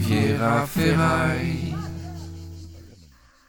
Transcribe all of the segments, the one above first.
Riviera Ferraille.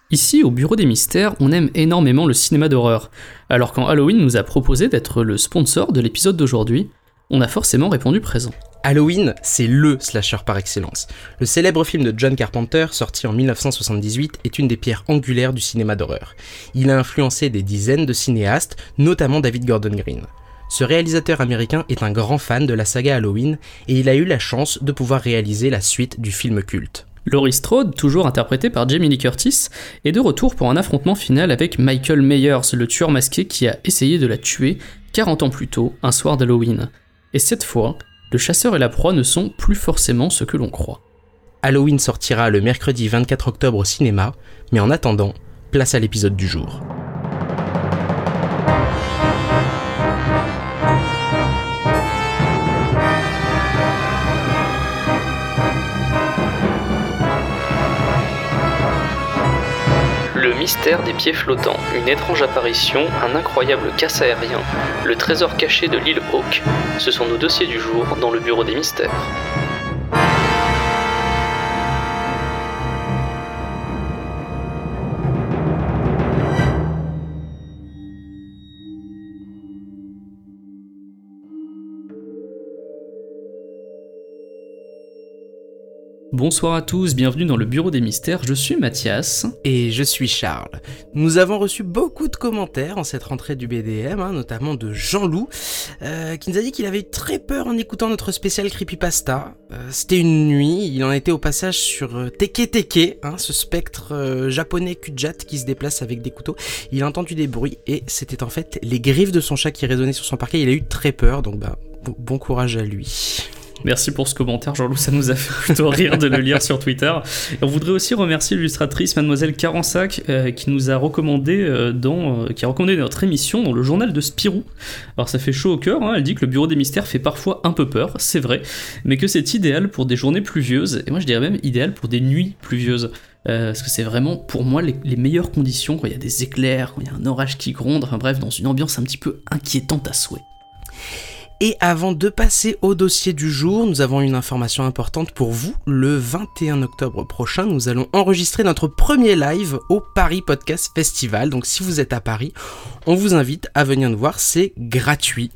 Ici, au Bureau des Mystères, on aime énormément le cinéma d'horreur. Alors quand Halloween nous a proposé d'être le sponsor de l'épisode d'aujourd'hui, on a forcément répondu présent. Halloween, c'est LE slasher par excellence. Le célèbre film de John Carpenter, sorti en 1978, est une des pierres angulaires du cinéma d'horreur. Il a influencé des dizaines de cinéastes, notamment David Gordon Green. Ce réalisateur américain est un grand fan de la saga Halloween et il a eu la chance de pouvoir réaliser la suite du film culte. Laurie Strode, toujours interprétée par Jamie Lee Curtis, est de retour pour un affrontement final avec Michael Myers, le tueur masqué qui a essayé de la tuer 40 ans plus tôt, un soir d'Halloween. Et cette fois, le chasseur et la proie ne sont plus forcément ce que l'on croit. Halloween sortira le mercredi 24 octobre au cinéma, mais en attendant, place à l'épisode du jour. Mystère des pieds flottants, une étrange apparition, un incroyable casse aérien, le trésor caché de l'île Hawk, ce sont nos dossiers du jour dans le bureau des mystères. Bonsoir à tous, bienvenue dans le Bureau des Mystères, je suis Mathias. Et je suis Charles. Nous avons reçu beaucoup de commentaires en cette rentrée du BDM, hein, notamment de Jean-Loup, euh, qui nous a dit qu'il avait eu très peur en écoutant notre spécial Creepypasta. Euh, C'était une nuit, il en était au passage sur euh, Teke Teke, hein, ce spectre euh, japonais Kujat qui se déplace avec des couteaux. Il a entendu des bruits et c'était en fait les griffes de son chat qui résonnaient sur son parquet. Il a eu très peur, donc bah, bon- bon courage à lui. Merci pour ce commentaire, Jean-Loup, ça nous a fait plutôt rire de le lire sur Twitter. On voudrait aussi remercier l'illustratrice Mademoiselle Carensac euh, qui nous a recommandé euh, dans, euh, qui a recommandé notre émission dans le journal de Spirou. Alors ça fait chaud au cœur, hein, elle dit que le bureau des mystères fait parfois un peu peur, c'est vrai, mais que c'est idéal pour des journées pluvieuses, et moi je dirais même idéal pour des nuits pluvieuses. Parce que c'est vraiment pour moi les, les meilleures conditions quand il y a des éclairs, quand il y a un orage qui gronde, enfin bref, dans une ambiance un petit peu inquiétante à souhait. Et avant de passer au dossier du jour, nous avons une information importante pour vous. Le 21 octobre prochain, nous allons enregistrer notre premier live au Paris Podcast Festival. Donc si vous êtes à Paris, on vous invite à venir nous voir, c'est gratuit.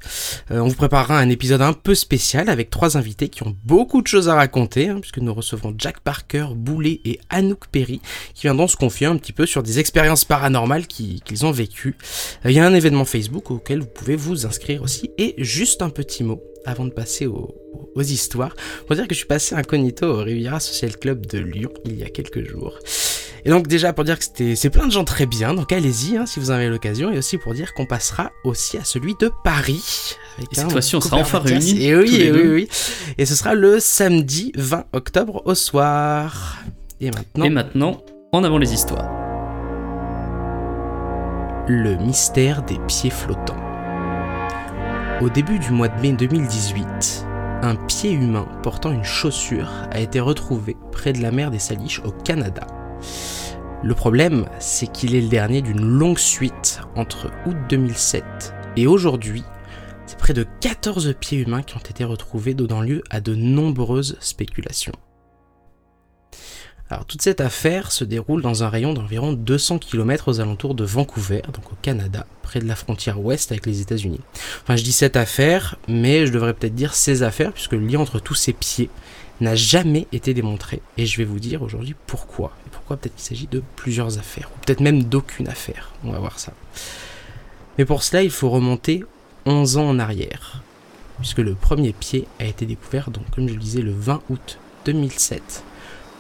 Euh, on vous préparera un épisode un peu spécial avec trois invités qui ont beaucoup de choses à raconter, hein, puisque nous recevrons Jack Parker, Boulet et Anouk Perry, qui viendront se confier un petit peu sur des expériences paranormales qui- qu'ils ont vécues. Euh, Il y a un événement Facebook auquel vous pouvez vous inscrire aussi. Et juste un petit mot avant de passer aux, aux histoires. Pour dire que je suis passé incognito au Riviera Social Club de Lyon il y a quelques jours. Et donc déjà pour dire que c'était c'est plein de gens très bien, donc allez-y hein, si vous en avez l'occasion, et aussi pour dire qu'on passera aussi à celui de Paris. avec Et cette fois-ci, on sera enfin réunis, Et oui, et oui. Et ce sera le samedi 20 octobre au soir. Et maintenant, Et maintenant, en avant les histoires. Le mystère des pieds flottants. Au début du mois de mai 2018, un pied humain portant une chaussure a été retrouvé près de la mer des Salish au Canada. Le problème, c'est qu'il est le dernier d'une longue suite entre août 2007 et aujourd'hui. C'est près de 14 pieds humains qui ont été retrouvés, donnant lieu à de nombreuses spéculations. Alors toute cette affaire se déroule dans un rayon d'environ 200 km aux alentours de Vancouver, donc au Canada, près de la frontière ouest avec les États-Unis. Enfin je dis cette affaire, mais je devrais peut-être dire ces affaires, puisque le lien entre tous ces pieds n'a jamais été démontré. Et je vais vous dire aujourd'hui pourquoi. Et pourquoi peut-être qu'il s'agit de plusieurs affaires, ou peut-être même d'aucune affaire. On va voir ça. Mais pour cela, il faut remonter 11 ans en arrière, puisque le premier pied a été découvert, donc comme je le disais, le 20 août 2007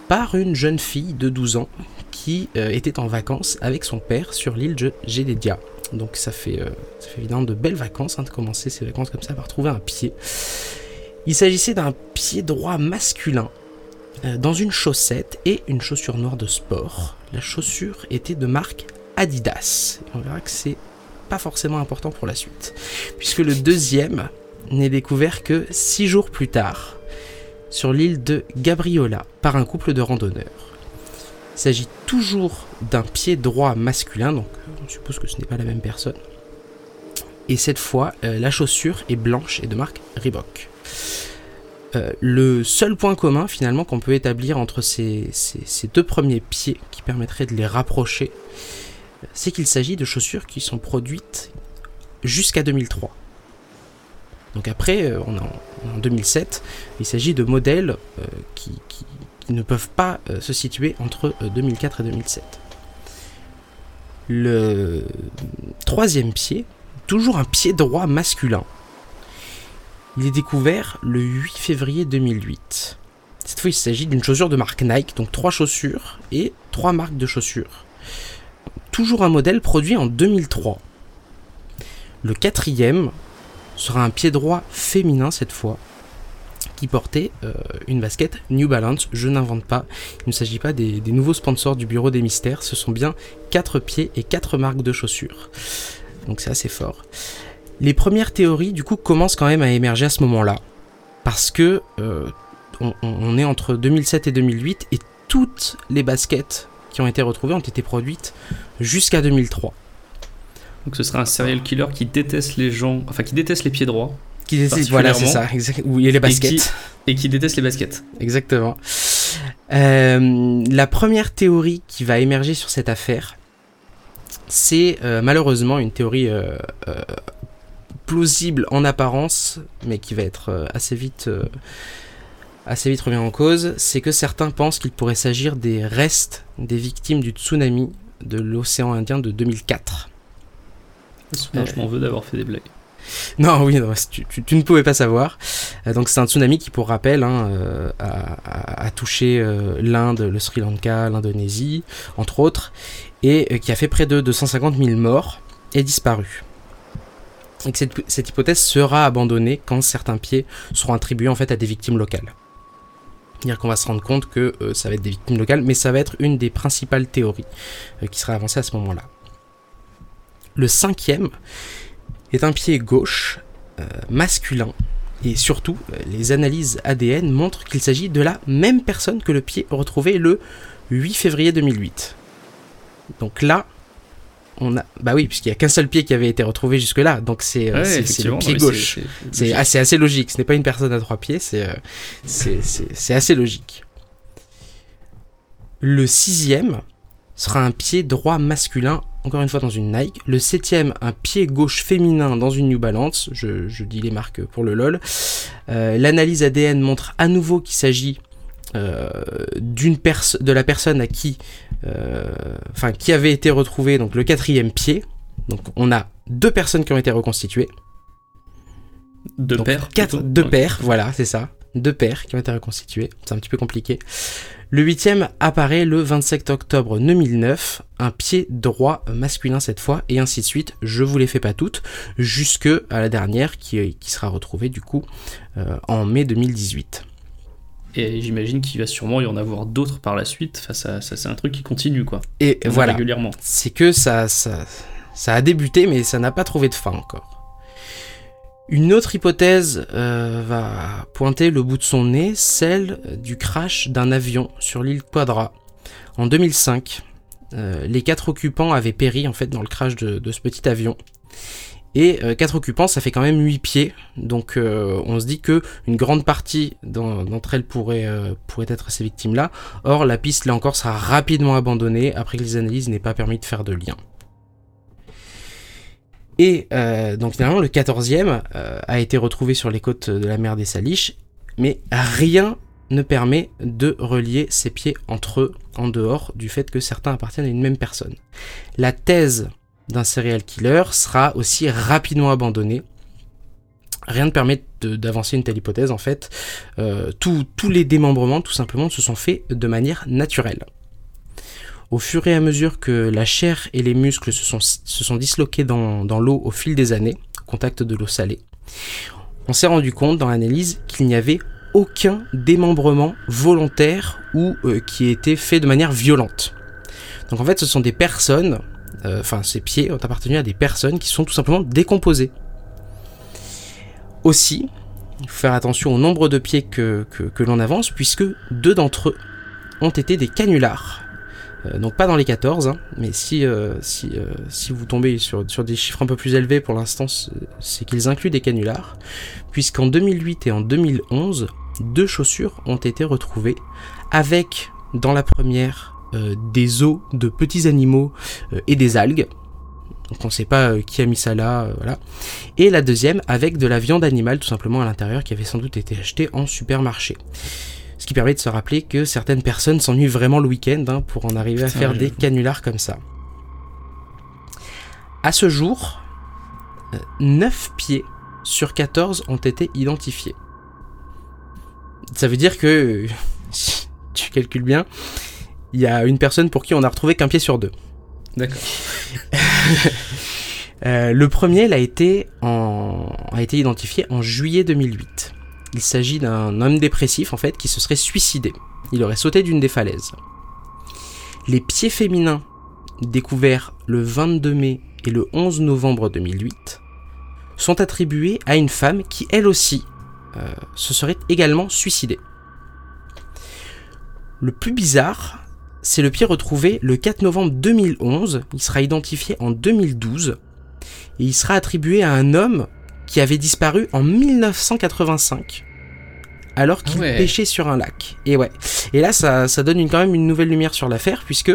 par une jeune fille de 12 ans qui euh, était en vacances avec son père sur l'île de Gélédia. Donc ça fait, euh, évidemment de belles vacances hein, de commencer ces vacances comme ça par trouver un pied. Il s'agissait d'un pied droit masculin euh, dans une chaussette et une chaussure noire de sport. La chaussure était de marque Adidas. On verra que c'est pas forcément important pour la suite. Puisque le deuxième n'est découvert que six jours plus tard sur l'île de Gabriola par un couple de randonneurs. Il s'agit toujours d'un pied droit masculin, donc on suppose que ce n'est pas la même personne. Et cette fois, euh, la chaussure est blanche et de marque Reebok. Euh, le seul point commun finalement qu'on peut établir entre ces, deux premiers pieds qui permettraient de les rapprocher, c'est qu'il s'agit de chaussures qui sont produites jusqu'à 2003. Donc après, euh, on est en, en 2007, il s'agit de modèles euh, qui, qui- ne peuvent pas euh, se situer entre euh, 2004 et 2007. Le troisième pied, toujours un pied droit masculin. Il est découvert le 8 février 2008. Cette fois, il s'agit d'une chaussure de marque Nike, donc trois chaussures et trois marques de chaussures. Toujours un modèle produit en 2003. Le quatrième sera un pied droit féminin cette fois, qui portait euh, une basket New Balance. Je n'invente pas, il ne s'agit pas des, nouveaux sponsors du Bureau des Mystères, ce sont bien quatre pieds et quatre marques de chaussures. Donc c'est assez fort. Les premières théories du coup commencent quand même à émerger à ce moment-là, parce que euh, on- on est entre 2007 et 2008 et toutes les baskets qui ont été retrouvées ont été produites jusqu'à 2003. Donc ce serait un serial killer qui déteste les gens, enfin qui déteste les pieds droits Qui décide- voilà, c'est ça. Oui, et les baskets. qui- et qui déteste les baskets. Exactement. Euh, la première théorie qui va émerger sur cette affaire, c'est euh, malheureusement une théorie euh, plausible en apparence, mais qui va être assez vite, assez vite remis en cause. C'est que certains pensent qu'il pourrait s'agir des restes des victimes du tsunami de l'océan Indien de 2004. Non, je m'en veux d'avoir fait des blagues. Non, oui, non, tu, tu- tu ne pouvais pas savoir. Euh, donc c'est un tsunami qui, pour rappel, hein, euh, a, a- a touché euh, l'Inde, le Sri Lanka, l'Indonésie, entre autres, et euh, qui a fait près de 250 000 morts et disparu. Et que cette, cette hypothèse sera abandonnée quand certains pieds seront attribués en fait à des victimes locales. C'est-à-dire qu'on va se rendre compte que euh, ça va être des victimes locales, mais ça va être une des principales théories euh, qui sera avancée à ce moment-là. Le cinquième est un pied gauche euh, masculin. Et surtout, euh, les analyses ADN montrent qu'il s'agit de la même personne que le pied retrouvé le 8 février 2008. Donc là, on a. Bah oui, puisqu'il n'y a qu'un seul pied qui avait été retrouvé jusque-là. Donc c'est euh, Ouais, le pied gauche. c'est- assez, assez logique. Ce n'est pas une personne à trois pieds, c'est assez logique. Le sixième sera un pied droit masculin, encore une fois dans une Nike. Le septième, un pied gauche féminin dans une New Balance. Je, je dis les marques pour le lol. Euh, L'analyse ADN montre à nouveau qu'il s'agit euh, d'une de la personne à qui, euh, enfin, qui avait été retrouvé donc le quatrième pied. Donc on a deux personnes qui ont été reconstituées. Deux paires. Quatre, deux paires, voilà, c'est ça. Deux paires qui ont été reconstituées. C'est un petit peu compliqué. Le huitième apparaît le 27 octobre 2009, un pied droit masculin cette fois, et ainsi de suite. Je vous les fais pas toutes, jusque à la dernière qui, qui sera retrouvée du coup euh, en mai 2018. Et j'imagine qu'il va sûrement y en avoir d'autres par la suite. Enfin, ça, ça c'est un truc qui continue, quoi. Et On voilà, Régulièrement. c'est que ça, ça, ça a débuté, mais ça n'a pas trouvé de fin encore. Une autre hypothèse euh, va pointer le bout de son nez, celle du crash d'un avion sur l'île Quadra en 2005. Euh, les quatre occupants avaient péri en fait dans le crash de, ce petit avion. Et euh, quatre occupants, ça fait quand même 8 pieds. Donc on se dit que une grande partie d'en- d'entre elles pourrait, pourrait être ces victimes-là. Or, la piste, là encore, sera rapidement abandonnée après que les analyses n'aient pas permis de faire de lien. Et euh, donc finalement, le 14e euh, a été retrouvé sur les côtes de la mer des Saliches, mais rien ne permet de relier ces pieds entre eux en dehors du fait que certains appartiennent à une même personne. La thèse d'un serial killer sera aussi rapidement abandonnée. Rien ne permet d'avancer une telle hypothèse en fait. Euh, tous les démembrements tout simplement se sont faits de manière naturelle. Au fur et à mesure que la chair et les muscles se sont, disloqués dans, l'eau au fil des années, au contact de l'eau salée, on s'est rendu compte dans l'analyse qu'il n'y avait aucun démembrement volontaire ou euh, qui ait été fait de manière violente. Donc en fait, ce sont des personnes, euh, enfin ces pieds ont appartenu à des personnes qui sont tout simplement décomposées. Aussi, il faut faire attention au nombre de pieds que, que, que l'on avance, puisque deux d'entre eux ont été des canulars. Euh, donc pas dans les 14, hein, mais si, euh, si, euh, si vous tombez sur, des chiffres un peu plus élevés pour l'instant, c'est- qu'ils incluent des canulars, puisqu'en 2008 et en 2011, deux chaussures ont été retrouvées avec, dans la première, des os de petits animaux et des algues. Donc on ne sait pas qui a mis ça là, voilà. Et la deuxième avec de la viande animale tout simplement à l'intérieur qui avait sans doute été achetée en supermarché. Ce qui permet de se rappeler que certaines personnes s'ennuient vraiment le week-end hein, pour en arriver à faire des canulars comme ça. À ce jour, 9 pieds sur 14 ont été identifiés. Ça veut dire que, si tu calcules bien, il y a une personne pour qui on a retrouvé qu'un pied sur deux. D'accord. Euh, le premier il a, été en- a été identifié en juillet 2008. Il s'agit d'un homme dépressif en fait qui se serait suicidé. Il aurait sauté d'une des falaises. Les pieds féminins découverts le 22 mai et le 11 novembre 2008 sont attribués à une femme qui elle aussi euh, se serait également suicidée. Le plus bizarre, c'est le pied retrouvé le 4 novembre 2011. Il sera identifié en 2012 et il sera attribué à un homme qui avait disparu en 1985 alors qu'il Ah ouais. pêchait sur un lac. Et ouais. Et là, ça, ça donne une- quand même une nouvelle lumière sur l'affaire puisque,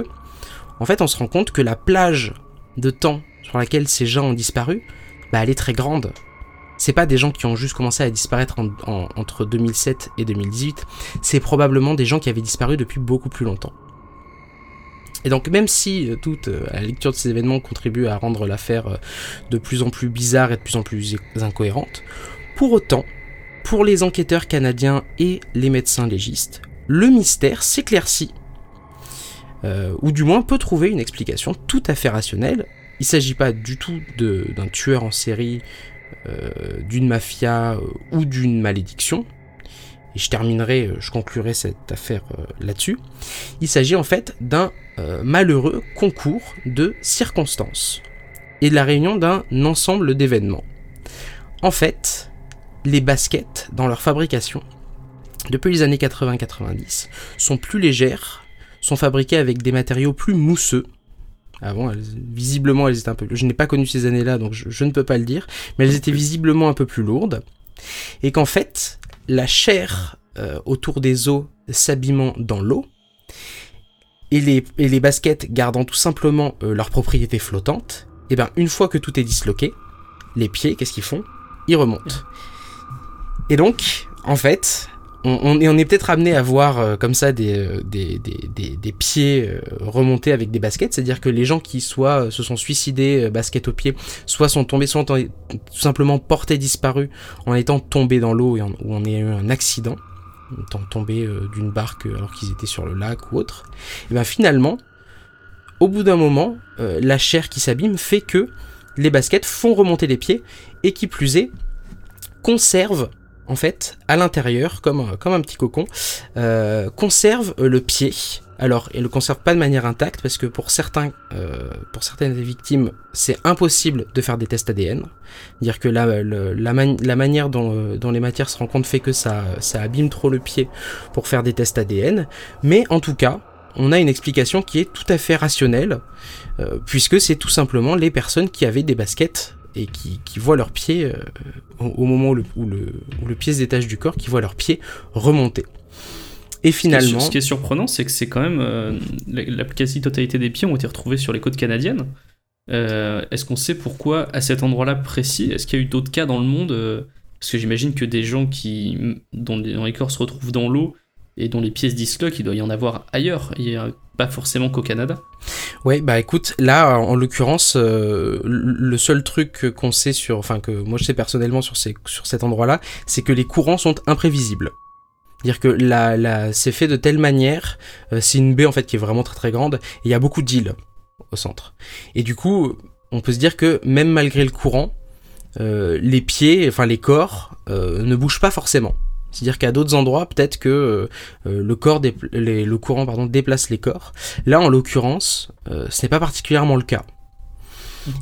en fait, on se rend compte que la plage de temps sur laquelle ces gens ont disparu, bah, elle est très grande. C'est pas des gens qui ont juste commencé à disparaître en- en- entre 2007 et 2018. C'est probablement des gens qui avaient disparu depuis beaucoup plus longtemps. Et donc même si euh, toute euh, la lecture de ces événements contribue à rendre l'affaire euh, de plus en plus bizarre et de plus en plus incohérente, pour autant, pour les enquêteurs canadiens et les médecins légistes, le mystère s'éclaircit, ou du moins peut trouver une explication tout à fait rationnelle. Il ne s'agit pas du tout d'un tueur en série, d'une mafia ou d'une malédiction. Et je terminerai, euh, je conclurai cette affaire euh, là-dessus. Il s'agit en fait d'un euh, malheureux concours de circonstances et de la réunion d'un ensemble d'événements. En fait, les baskets, dans leur fabrication, depuis les années 80-90, sont plus légères, sont fabriquées avec des matériaux plus mousseux. Avant, elles- visiblement, elles étaient un peu. Je n'ai pas connu ces années-là, donc je ne peux pas le dire, mais elles étaient visiblement un peu plus lourdes. Et qu'en fait, la chair euh, autour des os s'abîmant dans l'eau, et les, et les baskets gardant tout simplement euh, leur propriété flottante, et bien une fois que tout est disloqué, les pieds, qu'est-ce qu'ils font? Ils remontent. Et donc, en fait, on, on est, peut-être amené à voir euh, comme ça des, euh, pieds euh, remontés avec des baskets, c'est-à-dire que les gens qui soit euh, se sont suicidés basket au pied, soit sont tombés, soit tout simplement portés disparus en étant tombés dans l'eau ou en ayant eu un accident, en étant tombés d'une barque alors qu'ils étaient sur le lac ou autre. Et bien finalement, au bout d'un moment, la chair qui s'abîme fait que les baskets font remonter les pieds et qui plus est, conservent en fait à l'intérieur, comme, un- petit cocon, euh, conserve le pied. Alors, et le conserve pas de manière intacte parce que pour certains, euh, pour certaines des victimes, c'est impossible de faire des tests ADN. Dire que la, manière dont, euh, dont les matières se rencontrent fait que ça, ça abîme trop le pied pour faire des tests ADN. Mais en tout cas, on a une explication qui est tout à fait rationnelle, puisque c'est tout simplement les personnes qui avaient des baskets et qui, qui voient leurs pieds, euh, au, au moment où le, où, le, où le pied se détache du corps, qui voient leurs pieds remonter. Et Ce qui est sur- finalement, Ce qui est surprenant, c'est que c'est quand même. euh, la, quasi-totalité des pieds ont été retrouvés sur les côtes canadiennes. Euh, Est-ce qu'on sait pourquoi à cet endroit-là précis Est-ce qu'il y a eu d'autres cas dans le monde Parce que j'imagine que des gens qui, dont, les- corps se retrouvent dans l'eau et dont les pieds se disloquent, il doit y en avoir ailleurs. Il y a pas forcément qu'au Canada. Ouais, bah écoute, là, en l'occurrence, euh, le seul truc qu'on sait sur, enfin que moi je sais personnellement sur, cet endroit-là, c'est que les courants sont imprévisibles. Dire que la, la, c'est fait de telle manière, euh, c'est une baie en fait qui est vraiment très très grande, et il y a beaucoup d'îles au centre. Et du coup, on peut se dire que même malgré le courant, euh, les pieds, enfin les corps, euh, ne bougent pas forcément. C'est-à-dire qu'à d'autres endroits, peut-être que euh, euh, le, corps dépl- les- le courant pardon, déplace les corps. Là, en l'occurrence, euh, ce n'est pas particulièrement le cas.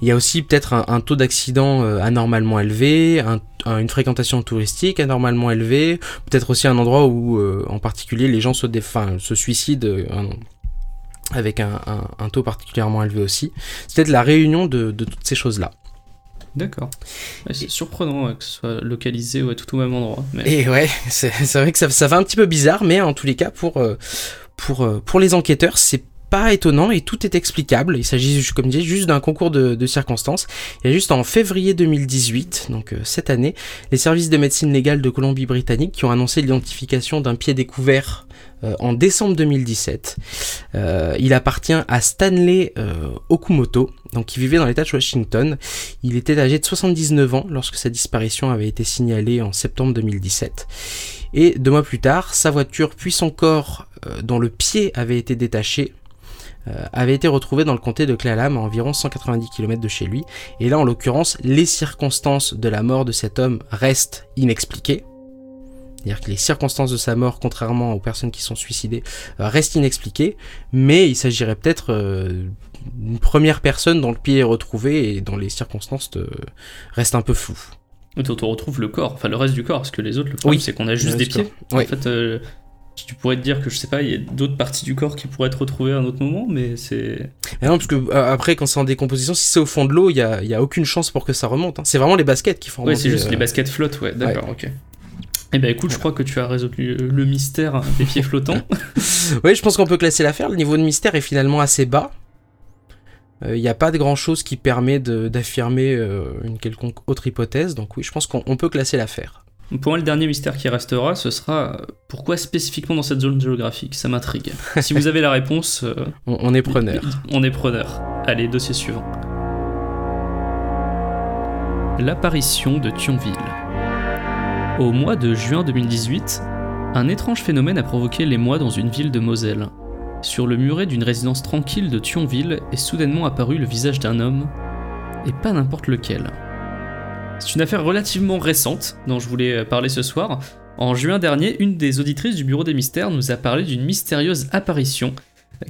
Il y a aussi peut-être un, un taux d'accident euh, anormalement élevé, un- un- une fréquentation touristique anormalement élevée, peut-être aussi un endroit où, en particulier, les gens se, suicident avec un, taux particulièrement élevé aussi. C'est peut-être la réunion de, de toutes ces choses-là. D'accord. C'est surprenant que ce soit localisé ouais, tout au même endroit. Mais... Et ouais, c'est vrai que ça, ça fait un petit peu bizarre, mais en tous les cas, pour, euh, pour, euh, pour les enquêteurs, c'est pas étonnant et tout est explicable. Il s'agit, comme je disais, juste d'un concours de, de circonstances. Et juste en février 2018, donc euh, cette année, les services de médecine légale de Colombie-Britannique qui ont annoncé l'identification d'un pied découvert euh, en décembre 2017. Euh, il appartient à Stanley euh, Okumoto, donc qui vivait dans l'état de Washington. Il était âgé de 79 ans lorsque sa disparition avait été signalée en septembre 2017. Et deux mois plus tard, sa voiture puis son corps, dont le pied avait été détaché, avait été retrouvé dans le comté de Clalam à environ 190 km de chez lui. Et là, en l'occurrence, les circonstances de la mort de cet homme restent inexpliquées. C'est-à-dire que les circonstances de sa mort, contrairement aux personnes qui sont suicidées, euh, restent inexpliquées, mais il s'agirait peut-être euh, d'une première personne dont le pied est retrouvé et dont les circonstances restent un peu floues. Dont on retrouve le corps, enfin le reste du corps, parce que les autres, le problème Oui. c'est qu'on a juste des pieds. Oui. En fait, euh, tu pourrais te dire que je sais pas, il y a d'autres parties du corps qui pourraient être retrouvées à un autre moment, mais c'est. Non, parce que euh, après, quand c'est en décomposition, si c'est au fond de l'eau, il y a, y a aucune chance pour que ça remonte. hein. C'est vraiment les baskets qui font Ouais, remonter. c'est juste euh, les baskets flottent, ouais, d'accord, ok. Eh ben écoute, je crois que tu as résolu le mystère des pieds flottants. Oui, je pense qu'on peut classer l'affaire. Le niveau de mystère est finalement assez bas. Euh, Il n'y a pas de grand chose qui permet d'affirmer euh, une quelconque autre hypothèse. Donc oui, je pense qu'on on peut classer l'affaire. Pour moi, le dernier mystère qui restera, ce sera euh, pourquoi spécifiquement dans cette zone géographique? Ça m'intrigue. si vous avez la réponse, euh, On, on est preneur. on est preneur. Allez, dossier suivant. L'apparition de Thionville. Au mois de juin 2018, un étrange phénomène a provoqué l'émoi dans une ville de Moselle. Sur le muret d'une résidence tranquille de Thionville est soudainement apparu le visage d'un homme, et pas n'importe lequel. C'est une affaire relativement récente dont je voulais euh, parler ce soir. En juin dernier, une des auditrices du Bureau des Mystères nous a parlé d'une mystérieuse apparition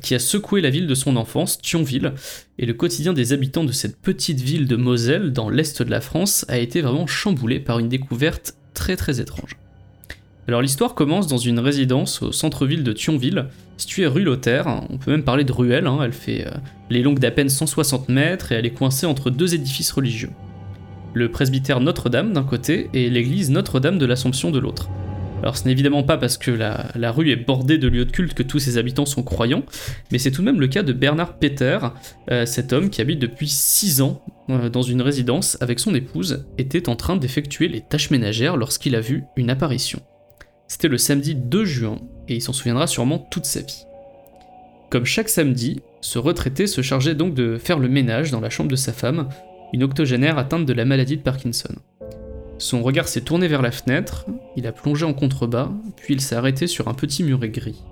qui a secoué la ville de son enfance, Thionville, et le quotidien des habitants de cette petite ville de Moselle, dans l'est de la France, a été vraiment chamboulé par une découverte très très étrange. Alors l'histoire commence dans une résidence au centre-ville de Thionville, située rue Lothaire, on peut même parler de ruelle, hein, elle fait euh, les longues d'à peine 160 mètres et elle est coincée entre deux édifices religieux. Le presbytère Notre-Dame d'un côté et l'église Notre-Dame de l'Assomption de l'autre. Alors ce n'est évidemment pas parce que la, rue est bordée de lieux de culte que tous ses habitants sont croyants, mais c'est tout de même le cas de Bernard Peter, euh, cet homme qui habite depuis 6 ans euh, dans une résidence avec son épouse, était en train d'effectuer les tâches ménagères lorsqu'il a vu une apparition. C'était le samedi 2 juin, et il s'en souviendra sûrement toute sa vie. Comme chaque samedi, ce retraité se chargeait donc de faire le ménage dans la chambre de sa femme, une octogénaire atteinte de la maladie de Parkinson. Son regard s'est tourné vers la fenêtre, il a plongé en contrebas, puis il s'est arrêté sur un petit muret gris.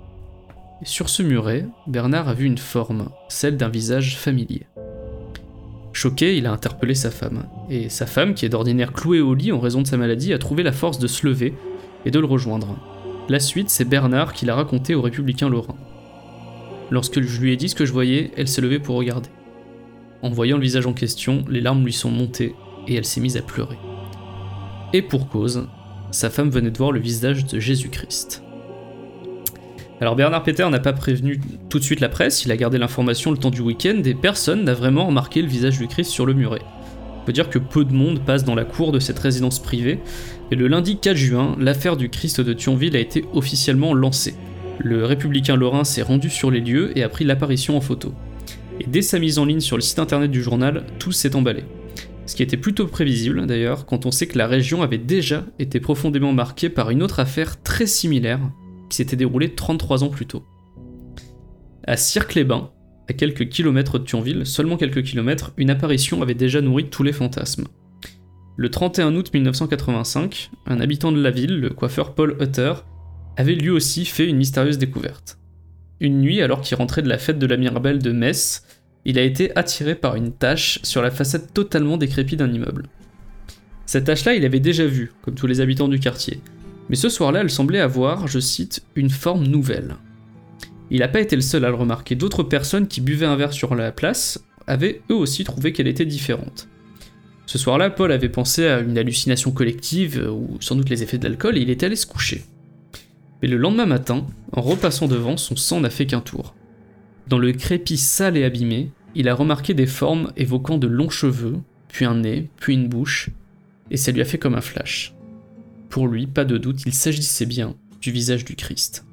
Sur ce muret, Bernard a vu une forme, celle d'un visage familier. Choqué, il a interpellé sa femme, et sa femme, qui est d'ordinaire clouée au lit en raison de sa maladie, a trouvé la force de se lever et de le rejoindre. La suite, c'est Bernard qui l'a raconté aux républicains lorrains. Lorsque je lui ai dit ce que je voyais, elle s'est levée pour regarder. En voyant le visage en question, les larmes lui sont montées et elle s'est mise à pleurer. Et pour cause, sa femme venait de voir le visage de Jésus-Christ. Alors Bernard Peter n'a pas prévenu tout de suite la presse, il a gardé l'information le temps du week-end et personne n'a vraiment remarqué le visage du Christ sur le muret. On peut dire que peu de monde passe dans la cour de cette résidence privée, et le lundi 4 juin, l'affaire du Christ de Thionville a été officiellement lancée. Le républicain lorrain s'est rendu sur les lieux et a pris l'apparition en photo. Et dès sa mise en ligne sur le site internet du journal, tout s'est emballé. Ce qui était plutôt prévisible d'ailleurs, quand on sait que la région avait déjà été profondément marquée par une autre affaire très similaire qui s'était déroulée 33 ans plus tôt. À Cirque-les-Bains, à quelques kilomètres de Thionville, seulement quelques kilomètres, une apparition avait déjà nourri tous les fantasmes. Le 31 août 1985, un habitant de la ville, le coiffeur Paul Hutter, avait lui aussi fait une mystérieuse découverte. Une nuit, alors qu'il rentrait de la fête de la Mirabelle de Metz, il a été attiré par une tache sur la façade totalement décrépite d'un immeuble. Cette tache-là, il avait déjà vue, comme tous les habitants du quartier. Mais ce soir-là, elle semblait avoir, je cite, une forme nouvelle. Il n'a pas été le seul à le remarquer, d'autres personnes qui buvaient un verre sur la place avaient eux aussi trouvé qu'elle était différente. Ce soir-là, Paul avait pensé à une hallucination collective, euh, ou sans doute les effets de l'alcool, et il était allé se coucher. Mais le lendemain matin, en repassant devant, son sang n'a fait qu'un tour. Dans le crépi sale et abîmé, il a remarqué des formes évoquant de longs cheveux, puis un nez, puis une bouche, et ça lui a fait comme un flash. Pour lui, pas de doute, il s'agissait bien du visage du Christ.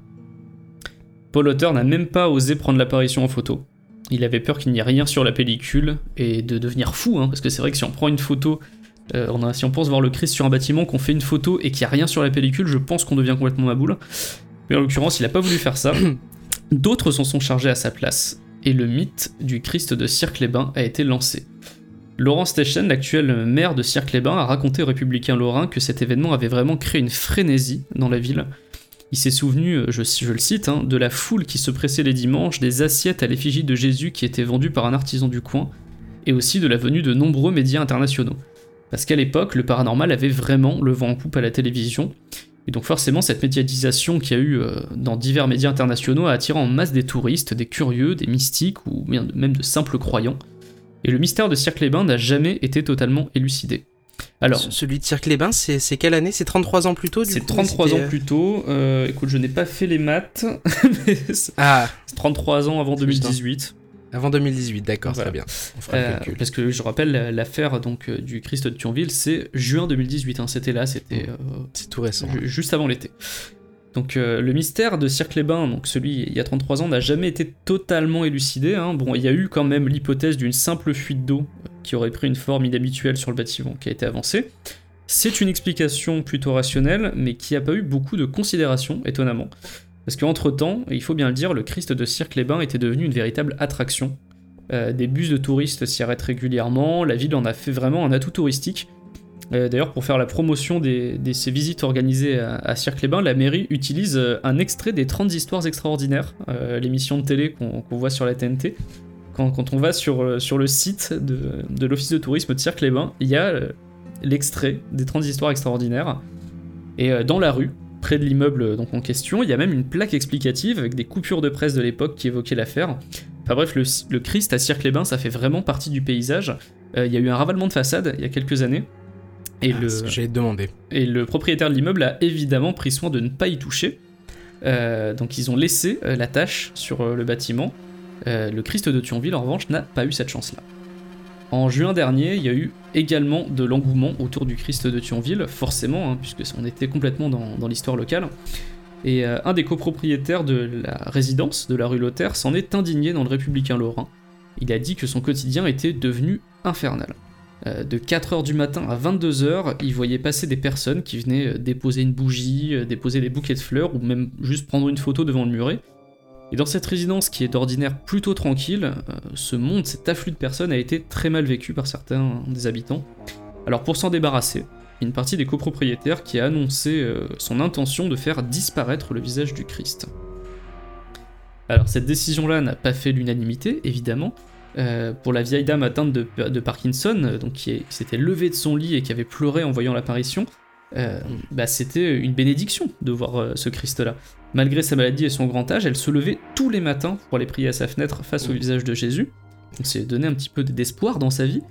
Paul Auteur n'a même pas osé prendre l'apparition en photo. Il avait peur qu'il n'y ait rien sur la pellicule et de devenir fou, hein, parce que c'est vrai que si on prend une photo, euh, on a- si on pense voir le Christ sur un bâtiment, qu'on fait une photo et qu'il n'y a rien sur la pellicule, je pense qu'on devient complètement maboule. Mais en l'occurrence, il n'a pas voulu faire ça. D'autres s'en sont chargés à sa place, et le mythe du Christ de Cirque-les-Bains a été lancé. Laurent Stechen, l'actuel maire de Cirque-les-Bains, a raconté aux républicains lorrains que cet événement avait vraiment créé une frénésie dans la ville. Il s'est souvenu, euh, je, le cite, hein, de la foule qui se pressait les dimanches, des assiettes à l'effigie de Jésus qui étaient vendues par un artisan du coin, et aussi de la venue de nombreux médias internationaux. Parce qu'à l'époque, le paranormal avait vraiment le vent en poupe à la télévision, et donc forcément cette médiatisation qu'il y a eu euh, dans divers médias internationaux a attiré en masse des touristes, des curieux, des mystiques ou même de simples croyants. Et le mystère de Cirque-les-Bains n'a jamais été totalement élucidé. Alors, Ce- Celui de Cirque-les-Bains, c'est c'est quelle année? C'est 33 ans plus tôt du c'est coup, 33 c'était, ans euh, plus tôt. Euh, écoute, je n'ai pas fait les maths, mais c'est Ah, 33 ans avant Putain. 2018. Avant 2018, d'accord, Voilà. très bien. On fera le Euh, calcul. parce que je rappelle, la- l'affaire donc euh, du Christ de Thionville, c'est juin 2018. hein, c'était là, c'était euh, C'est tout récent. ju- juste avant l'été. Donc euh, le mystère de Cirque-les-Bains, donc celui il y a 33 ans, n'a jamais été totalement élucidé. hein. Bon, il y a eu quand même l'hypothèse d'une simple fuite d'eau qui aurait pris une forme inhabituelle sur le bâtiment qui a été avancée. C'est une explication plutôt rationnelle, mais qui n'a pas eu beaucoup de considération, étonnamment. Parce qu'entre-temps, et il faut bien le dire, le Christ de Cirque-les-Bains était devenu une véritable attraction. Euh, des bus de touristes s'y arrêtent régulièrement, la ville en a fait vraiment un atout touristique. Euh, D'ailleurs, pour faire la promotion de ces visites organisées à, Cirque-les-Bains, la mairie utilise euh, un extrait des 30 histoires extraordinaires, l'émission de télé qu'on voit sur la TNT. Quand, on va sur, le site de, de l'office de tourisme de Cirque-les-Bains, il y a l'extrait des 30 histoires extraordinaires. Et dans la rue, près de l'immeuble donc en question, il y a même une plaque explicative avec des coupures de presse de l'époque qui évoquaient l'affaire. Enfin bref, le, le Christ à Cirque-les-Bains, ça fait vraiment partie du paysage. Euh, il y a eu un ravalement de façade il y a quelques années. Et Ah, le, ce que et propriétaire de l'immeuble a évidemment pris soin de ne pas y toucher. Euh, donc ils ont laissé euh, la tâche sur le bâtiment. Euh, le Christ de Thionville, en revanche, n'a pas eu cette chance-là. En juin dernier, il y a eu également de l'engouement autour du Christ de Thionville, forcément, hein, puisque on était complètement dans, l'histoire locale. Et euh, un des copropriétaires de la résidence de la rue Lothaire s'en est indigné dans le Républicain Lorrain. Il a dit que son quotidien était devenu infernal. Euh, de 4h du matin à 22h, il voyait passer des personnes qui venaient euh, déposer une bougie, déposer des bouquets de fleurs ou même juste prendre une photo devant le muret. Et dans cette résidence qui est d'ordinaire plutôt tranquille, euh, ce monde, cet afflux de personnes a été très mal vécu par certains des habitants. Alors pour s'en débarrasser, une partie des copropriétaires qui a annoncé euh, son intention de faire disparaître le visage du Christ. Alors cette décision-là n'a pas fait l'unanimité, évidemment. Euh, pour la vieille dame atteinte de, Parkinson, donc qui, qui s'était levée de son lit et qui avait pleuré en voyant l'apparition, euh, bah, c'était une bénédiction de voir euh, ce Christ-là. Malgré sa maladie et son grand âge, elle se levait tous les matins pour aller prier à sa fenêtre face au Mm. visage de Jésus. Donc c'est donné un petit peu d'espoir dans sa vie.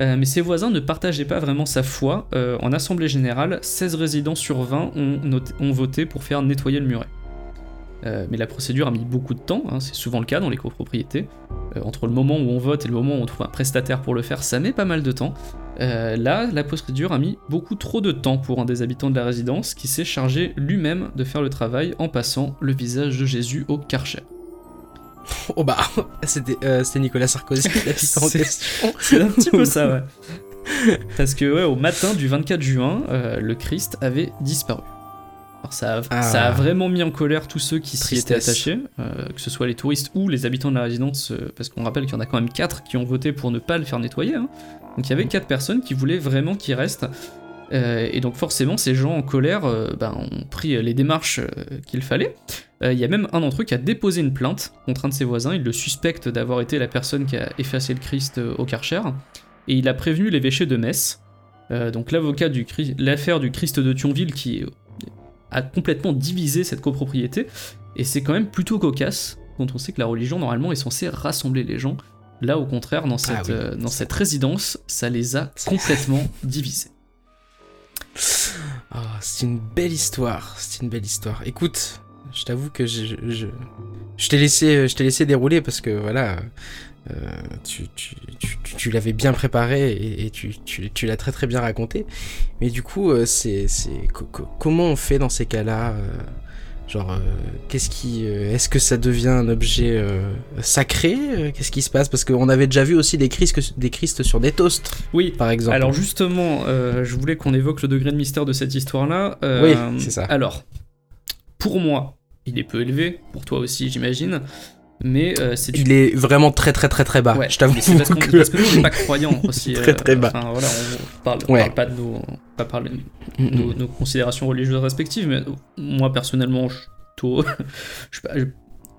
Euh, mais ses voisins ne partageaient pas vraiment sa foi. En assemblée générale, 16 résidents sur 20 ont, noté- ont voté pour faire nettoyer le muret. Mais la procédure a mis beaucoup de temps, hein, c'est souvent le cas dans les copropriétés. Entre le moment où on vote et le moment où on trouve un prestataire pour le faire, ça met pas mal de temps. Euh, là, la procédure a mis beaucoup trop de temps pour un des habitants de la résidence qui s'est chargé lui-même de faire le travail en passant le visage de Jésus au karcher. Oh bah, c'était euh, Nicolas Sarkozy, l'habitant en question. C'est un petit peu ça, ouais. Parce que ouais, au matin du 24 juin, euh, le Christ avait disparu. Alors ça a, Ah. ça a vraiment mis en colère tous ceux qui s'y étaient attachés, euh, que ce soit les touristes ou les habitants de la résidence, euh, parce qu'on rappelle qu'il y en a quand même 4 qui ont voté pour ne pas le faire nettoyer. hein. Donc il y avait 4 personnes qui voulaient vraiment qu'il reste. Euh, et donc forcément, ces gens en colère ben, ont pris les démarches qu'il fallait. Il y a même un d'entre eux qui a déposé une plainte contre un de ses voisins. Il le suspecte d'avoir été la personne qui a effacé le Christ au Karcher. Et il a prévenu l'évêché de Metz. Donc l'avocat du l'affaire du Christ de Thionville qui euh, a complètement divisé cette copropriété. Et c'est quand même plutôt cocasse quand on sait que la religion normalement est censée rassembler les gens. Là au contraire, dans cette, Ah oui. euh, dans cette résidence, ça les a complètement divisés. Ah, c'est une belle histoire, c'est une belle histoire. Écoute, je t'avoue que je, je, Je t'ai laissé, je t'ai laissé dérouler parce que voilà, tu, tu, tu, tu l'avais bien préparé et, et tu, l'as très très bien raconté. Mais du coup, euh, c'est, c'est co- co- comment on fait dans ces cas-là euh, Genre, euh, qu'est-ce qui, euh, est-ce que ça devient un objet euh, sacré Euh, Qu'est-ce qui se passe? Parce qu'on avait déjà vu aussi des Christ, des Christ sur des toasts, Oui. par exemple. Alors justement, euh, je voulais qu'on évoque le degré de mystère de cette histoire-là. Euh, Oui, c'est ça. Alors, pour moi, il est peu élevé, pour toi aussi, j'imagine. Mais euh, c'est il est vraiment très très très très bas. Ouais, je t'avoue parce, que parce que nous, on n'est pas croyants aussi. Très, euh, très bas. Enfin, voilà, on parle, on Ouais. parle pas de nos, pas parler, Mm, mm. nos, nos considérations religieuses respectives, mais moi personnellement, je suis plutôt, je suis pas- je-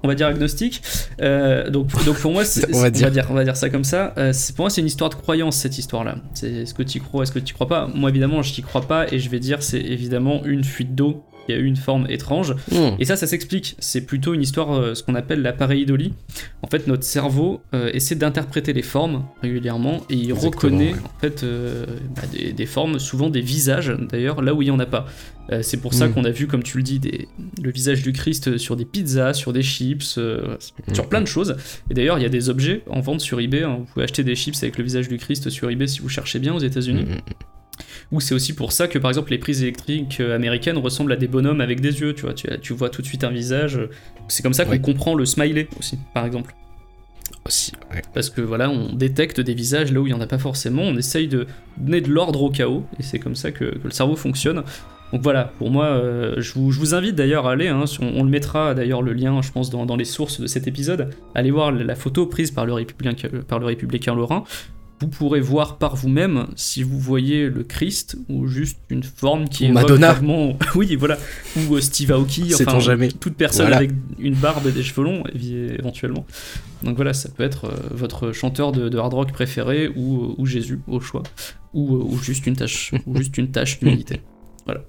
on va dire agnostique. Euh, donc, donc pour moi, On va c'est- dire. on va dire ça comme ça. Euh, pour moi, c'est une histoire de croyance cette histoire-là. C'est est-ce que tu y crois, est-ce que tu y crois pas? Moi, évidemment, je n'y crois pas, et je vais dire c'est évidemment une fuite d'eau. Il y a eu une forme étrange. Mm. Et ça, ça s'explique. C'est plutôt une histoire, euh, ce qu'on appelle la pareidolie. En fait, notre cerveau euh, essaie d'interpréter les formes régulièrement et il Exactement, reconnaît ouais. en fait euh, bah, des, des formes, souvent des visages d'ailleurs, là où il n'y en a pas. C'est pour ça Mm. qu'on a vu, comme tu le dis, des- le visage du Christ sur des pizzas, sur des chips, euh, sur plein de choses. Et d'ailleurs, il y a des objets en vente sur eBay. hein. Vous pouvez acheter des chips avec le visage du Christ sur eBay si vous cherchez bien aux États-Unis. Ou c'est aussi pour ça que par exemple les prises électriques euh, américaines ressemblent à des bonhommes avec des yeux, tu vois, tu, tu vois tout de suite un visage. C'est comme ça qu'on Ouais. comprend le smiley aussi, par exemple. Aussi, ouais. Parce que voilà, on détecte des visages là où il n'y en a pas forcément, on essaye de donner de l'ordre au chaos, et c'est comme ça que, que le cerveau fonctionne. Donc voilà, pour moi, euh, je, vous, je vous invite d'ailleurs à aller, hein, sur- on, le mettra d'ailleurs le lien, je pense, dans, dans les sources de cet épisode, allez voir la photo prise par le républicain, par le républicain Lorrain. Vous pourrez voir par vous-même si vous voyez le Christ ou juste une forme qui évoque Madonna. oui, voilà, ou euh, Steve Aoki, enfin jamais. toute personne Voilà. avec une barbe et des cheveux longs, éventuellement. Donc voilà, ça peut être euh, votre chanteur de, de hard rock préféré ou, ou Jésus au choix, ou, ou juste une tâche, ou juste une tâche d'humilité. Voilà.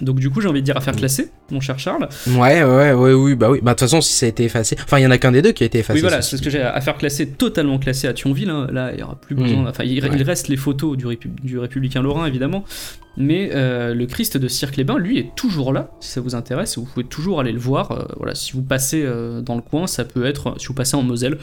Donc du coup, j'ai envie de dire à faire classer, mon cher Charles. Ouais, ouais, ouais, oui, bah oui. Bah de toute façon, si ça a été effacé, enfin, il y en a qu'un des deux qui a été effacé. oui, voilà, c'est ce que j'ai à faire classer, totalement classé à Thionville. hein. Là, il y aura plus Mm. besoin. Enfin, il, Ouais. il reste les photos du, répu- du républicain Lorrain, évidemment. Mais euh, le Christ de Cirque-les-Bains, lui, est toujours là, si ça vous intéresse. Vous pouvez toujours aller le voir. Euh, voilà, si vous passez euh, dans le coin, ça peut être. Si vous passez en Moselle,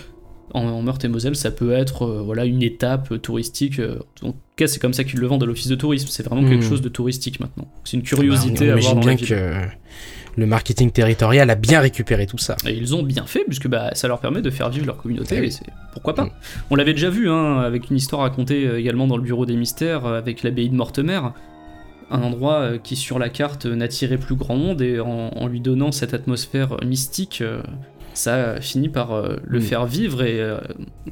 en, en Meurthe et Moselle, ça peut être euh, voilà une étape touristique. euh, en tout cas, c'est comme ça qu'ils le vendent à l'office de tourisme. C'est vraiment quelque Mm. chose de touristique maintenant. C'est une Bah, curiosité on à voir imagine dans la bien ville. que le marketing territorial a bien récupéré tout ça. Et ils ont bien fait, puisque bah, ça leur permet de faire vivre leur communauté, oui. et c'est pourquoi pas. Mm. On l'avait déjà vu, hein, avec une histoire racontée euh, également dans le Bureau des Mystères, avec l'abbaye de Mortemer, un endroit qui sur la carte n'attirait plus grand monde, et en, en lui donnant cette atmosphère mystique, ça a fini par euh, le Mm. faire vivre et euh,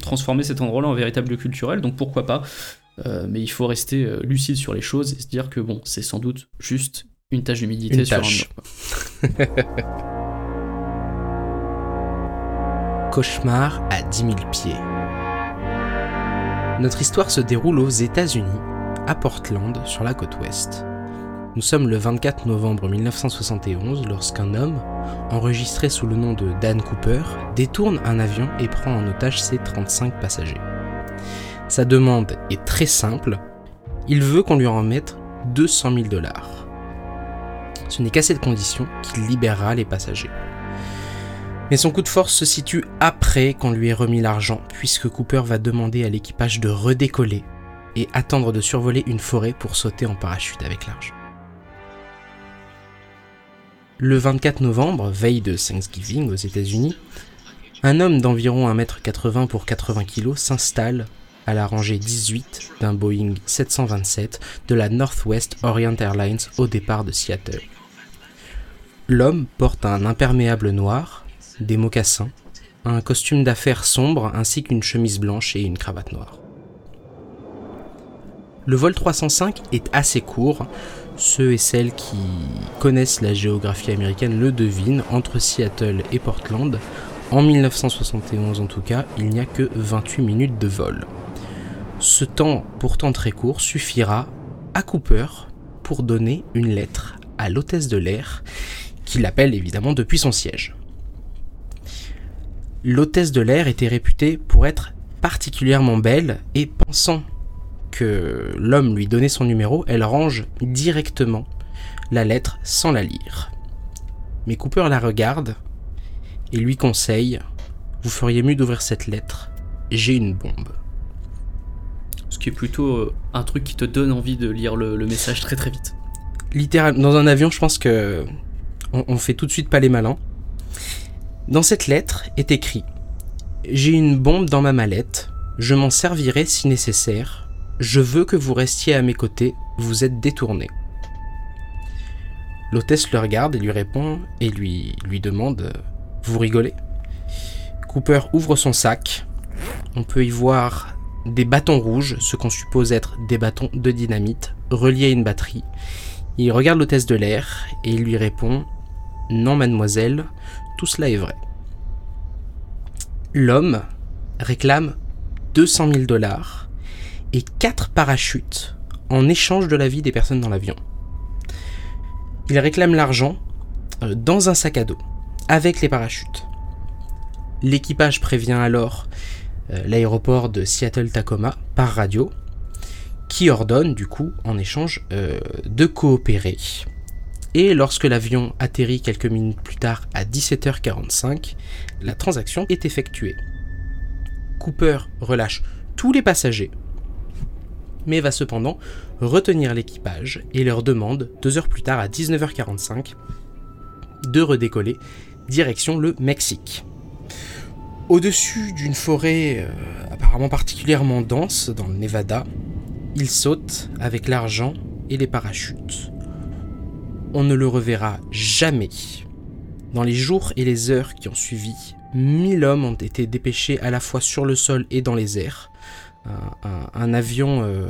transformer cet endroit-là en véritable culturel, donc pourquoi pas. Euh, mais il faut rester lucide sur les choses et se dire que bon, c'est sans doute juste une tâche d'humidité sur tâche. un mur. Cauchemar à 10 000 pieds. Notre histoire se déroule aux États-Unis, à Portland, sur la côte ouest. Nous sommes le 24 novembre 1971 lorsqu'un homme, enregistré sous le nom de Dan Cooper, détourne un avion et prend en otage ses 35 passagers. Sa demande est très simple, il veut qu'on lui remette 200 000 dollars. Ce n'est qu'à cette condition qu'il libérera les passagers. Mais son coup de force se situe après qu'on lui ait remis l'argent, puisque Cooper va demander à l'équipage de redécoller et attendre de survoler une forêt pour sauter en parachute avec l'argent. Le 24 novembre, veille de Thanksgiving aux États-Unis, un homme d'environ 1m80 pour 80 kg s'installe à la rangée 18 d'un Boeing 727 de la Northwest Orient Airlines au départ de Seattle. L'homme porte un imperméable noir, des mocassins, un costume d'affaires sombre ainsi qu'une chemise blanche et une cravate noire. Le vol 305 est assez court, ceux et celles qui connaissent la géographie américaine le devinent, entre Seattle et Portland, en 1971 en tout cas, il n'y a que 28 minutes de vol. Ce temps pourtant très court suffira à Cooper pour donner une lettre à l'hôtesse de l'air qui l'appelle évidemment depuis son siège. L'hôtesse de l'air était réputée pour être particulièrement belle et pensant que l'homme lui donnait son numéro, elle range directement la lettre sans la lire. Mais Cooper la regarde et lui conseille Vous feriez mieux d'ouvrir cette lettre, j'ai une bombe. Ce qui est plutôt euh, un truc qui te donne envie de lire le, le message très très vite. Littéralement, dans un avion, je pense que on, on fait tout de suite pas les malins. Dans cette lettre est écrit J'ai une bombe dans ma mallette, je m'en servirai si nécessaire, je veux que vous restiez à mes côtés, vous êtes détourné. L'hôtesse le regarde et lui répond et lui, lui demande Vous rigolez? Cooper ouvre son sac. On peut y voir des bâtons rouges, ce qu'on suppose être des bâtons de dynamite, reliés à une batterie. Il regarde l'hôtesse de l'air et lui répond Non, mademoiselle, tout cela est vrai. L'homme réclame 200 000 dollars et 4 parachutes en échange de la vie des personnes dans l'avion. Il réclame l'argent euh, dans un sac à dos, avec les parachutes. L'équipage prévient alors euh, l'aéroport de Seattle-Tacoma par radio, qui ordonne du coup en échange euh, de coopérer. Et lorsque l'avion atterrit quelques minutes plus tard à 17h45, la transaction est effectuée. Cooper relâche tous les passagers, mais va cependant retenir l'équipage et leur demande, deux heures plus tard à 19h45, de redécoller direction le Mexique. Au-dessus d'une forêt euh, apparemment particulièrement dense dans le Nevada, il saute avec l'argent et les parachutes. On ne le reverra jamais. Dans les jours et les heures qui ont suivi, mille hommes ont été dépêchés à la fois sur le sol et dans les airs. Un, avion euh,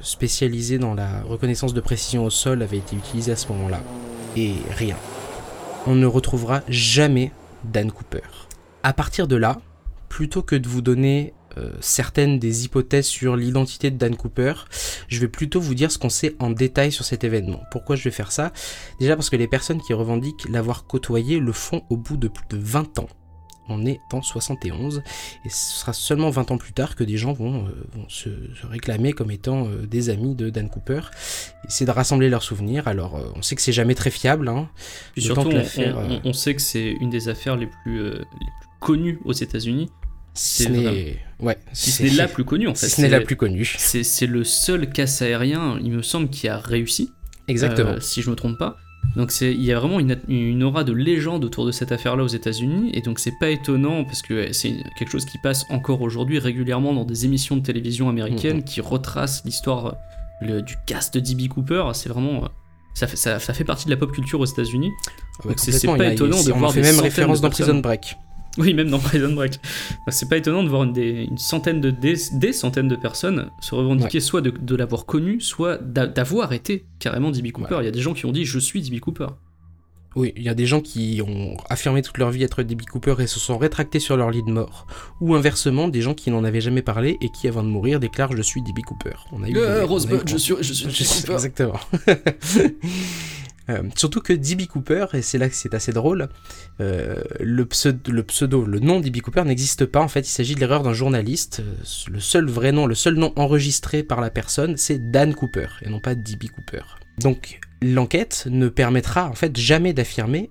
spécialisé dans la reconnaissance de précision au sol avait été utilisé à ce moment-là. Et rien. On ne retrouvera jamais Dan Cooper. À partir de là, plutôt que de vous donner euh, certaines des hypothèses sur l'identité de Dan Cooper, je vais plutôt vous dire ce qu'on sait en détail sur cet événement. Pourquoi je vais faire ça? Déjà parce que les personnes qui revendiquent l'avoir côtoyé le font au bout de plus de 20 ans. On est en 71 et ce sera seulement 20 ans plus tard que des gens vont, euh, vont se, se réclamer comme étant euh, des amis de Dan Cooper. Essayer de rassembler leurs souvenirs. Alors euh, on sait que c'est jamais très fiable. Hein. Surtout, que on, l'affaire, on- on sait que c'est une des affaires les plus, les plus connues aux États-Unis. C'est ce n'est ouais, Si ce c'est- n'est la plus connue, en fait. si ce n'est la C'est- plus connue. C'est le seul casse aérien, il me semble, qui a réussi. Exactement. si je me trompe pas. Donc il y a vraiment une, une aura de légende autour de cette affaire-là aux États-Unis, et donc c'est pas étonnant parce que c'est quelque chose qui passe encore aujourd'hui régulièrement dans des émissions de télévision américaines Mhm. qui retracent l'histoire du cast de D.B. Cooper. C'est vraiment, ça fait, ça, ça fait partie de la pop culture aux États-Unis. Ah donc c'est- pas a- étonnant de on voir fait des même référence dans. Prison Break. Oui, même dans Prison Break. C'est pas étonnant de voir une, des, une centaine de des, des centaines de personnes se revendiquer soit de, de l'avoir connu, soit d'a- d'avoir été carrément D.B. Cooper. Il y a des gens qui ont dit je suis D.B. Cooper. Oui, il y a des gens qui ont affirmé toute leur vie être D.B. Cooper et se sont rétractés sur leur lit de mort. Ou inversement, des gens qui n'en avaient jamais parlé et qui, avant de mourir, déclarent Je suis D.B. Cooper. On a eu. Euh, Rosebud, je suis, je suis. Cooper. Exactement. Euh, surtout que D.B. Cooper, et c'est là que c'est assez drôle, euh, le, pseudo, le pseudo, le nom D.B. Cooper n'existe pas. En fait, il s'agit de l'erreur d'un journaliste. Euh, Le seul vrai nom, le seul nom enregistré par la personne, c'est Dan Cooper et non pas D.B. Cooper. Donc, l'enquête ne permettra en fait jamais d'affirmer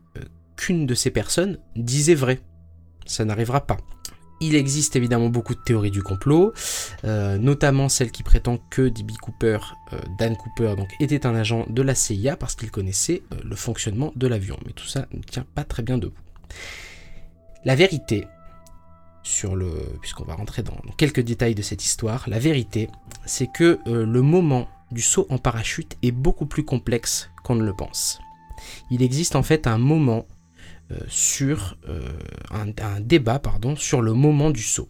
qu'une de ces personnes disait vrai. Ça n'arrivera pas. Il existe évidemment beaucoup de théories du complot, euh, notamment celle qui prétend que D.B. Cooper, euh, Dan Cooper, était un agent de la CIA parce qu'il connaissait euh, le fonctionnement de l'avion. Mais tout ça ne tient pas très bien debout. La vérité, sur le, puisqu'on va rentrer dans, quelques détails de cette histoire, la vérité, c'est que le moment du saut en parachute est beaucoup plus complexe qu'on ne le pense. Il existe en fait un moment sur euh, un, débat pardon sur le moment du saut.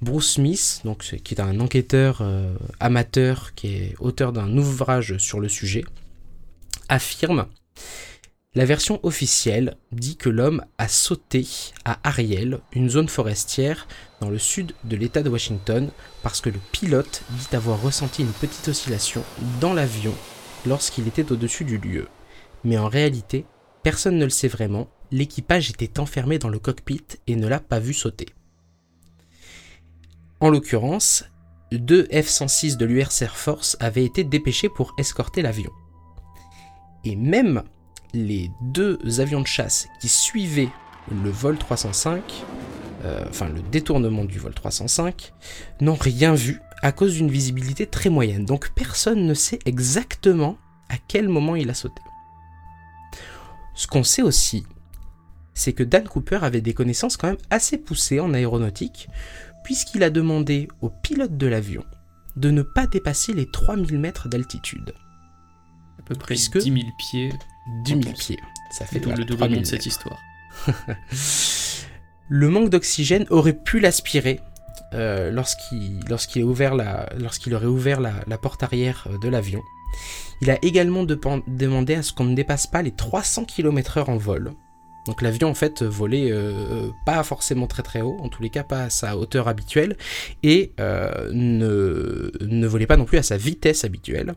Bruce Smith, donc qui est un enquêteur euh, amateur qui est auteur d'un ouvrage sur le sujet, affirme la version officielle dit que l'homme a sauté à Ariel, une zone forestière dans le sud de l'État de Washington, parce que le pilote dit avoir ressenti une petite oscillation dans l'avion lorsqu'il était au-dessus du lieu. Mais en réalité, personne ne le sait vraiment, l'équipage était enfermé dans le cockpit et ne l'a pas vu sauter. En l'occurrence, deux F-106 de l'US Air Force avaient été dépêchés pour escorter l'avion. Et même les deux avions de chasse qui suivaient le vol 305, euh, enfin le détournement du vol 305, n'ont rien vu à cause d'une visibilité très moyenne. Donc personne ne sait exactement à quel moment il a sauté. Ce qu'on sait aussi, c'est que Dan Cooper avait des connaissances quand même assez poussées en aéronautique, puisqu'il a demandé au pilote de l'avion de ne pas dépasser les 3000 mètres d'altitude. À peu près Puisque- 10 000 pieds. 10 000 pense. pieds. Ça fait le 3000 déroulement de cette histoire. Le manque d'oxygène aurait pu l'aspirer euh, lorsqu'il aurait ouvert la, la porte arrière euh, de l'avion. Il a également demandé à ce qu'on ne dépasse pas les 300 km/h en vol. Donc l'avion en fait volait euh, pas forcément très très haut, en tous les cas pas à sa hauteur habituelle, et euh, ne, volait pas non plus à sa vitesse habituelle,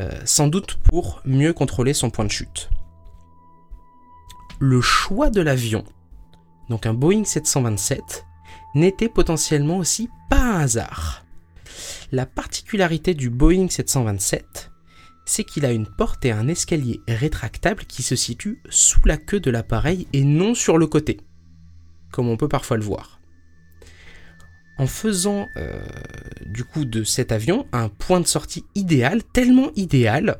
euh, sans doute pour mieux contrôler son point de chute. Le choix de l'avion donc un Boeing 727, n'était potentiellement aussi pas un hasard. La particularité du Boeing 727, c'est qu'il a une porte et un escalier rétractable qui se situent sous la queue de l'appareil et non sur le côté, comme on peut parfois le voir. En faisant euh, du coup de cet avion un point de sortie idéal, tellement idéal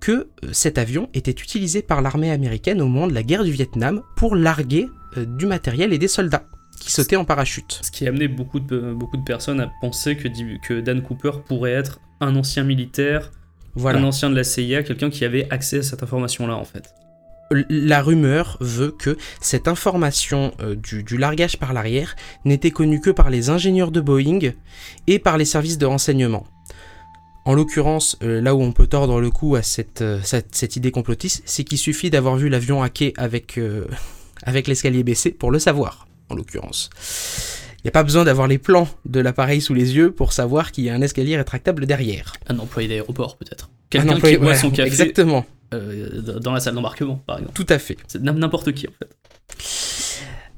que euh, cet avion était utilisé par l'armée américaine au moment de la guerre du Vietnam pour larguer euh, du matériel et des soldats qui sautaient en parachute. Ce qui a amené beaucoup de, personnes à penser que Dan Cooper pourrait être un ancien militaire, Voilà. un ancien de la CIA, quelqu'un qui avait accès à cette information-là en fait. La rumeur veut que cette information euh, du, du largage par l'arrière n'était connue que par les ingénieurs de Boeing et par les services de renseignement. En l'occurrence, euh, là où on peut tordre le cou à cette, euh, cette, cette idée complotiste, c'est qu'il suffit d'avoir vu l'avion hacké avec, avec l'escalier baissé pour le savoir, en l'occurrence. Il n'y a pas besoin d'avoir les plans de l'appareil sous les yeux pour savoir qu'il y a un escalier rétractable derrière. Un employé d'aéroport peut-être. Un Quelqu'un employé- qui boit ouais, son café Exactement, euh, dans la salle d'embarquement par exemple. tout à fait. C'est n'importe qui en fait.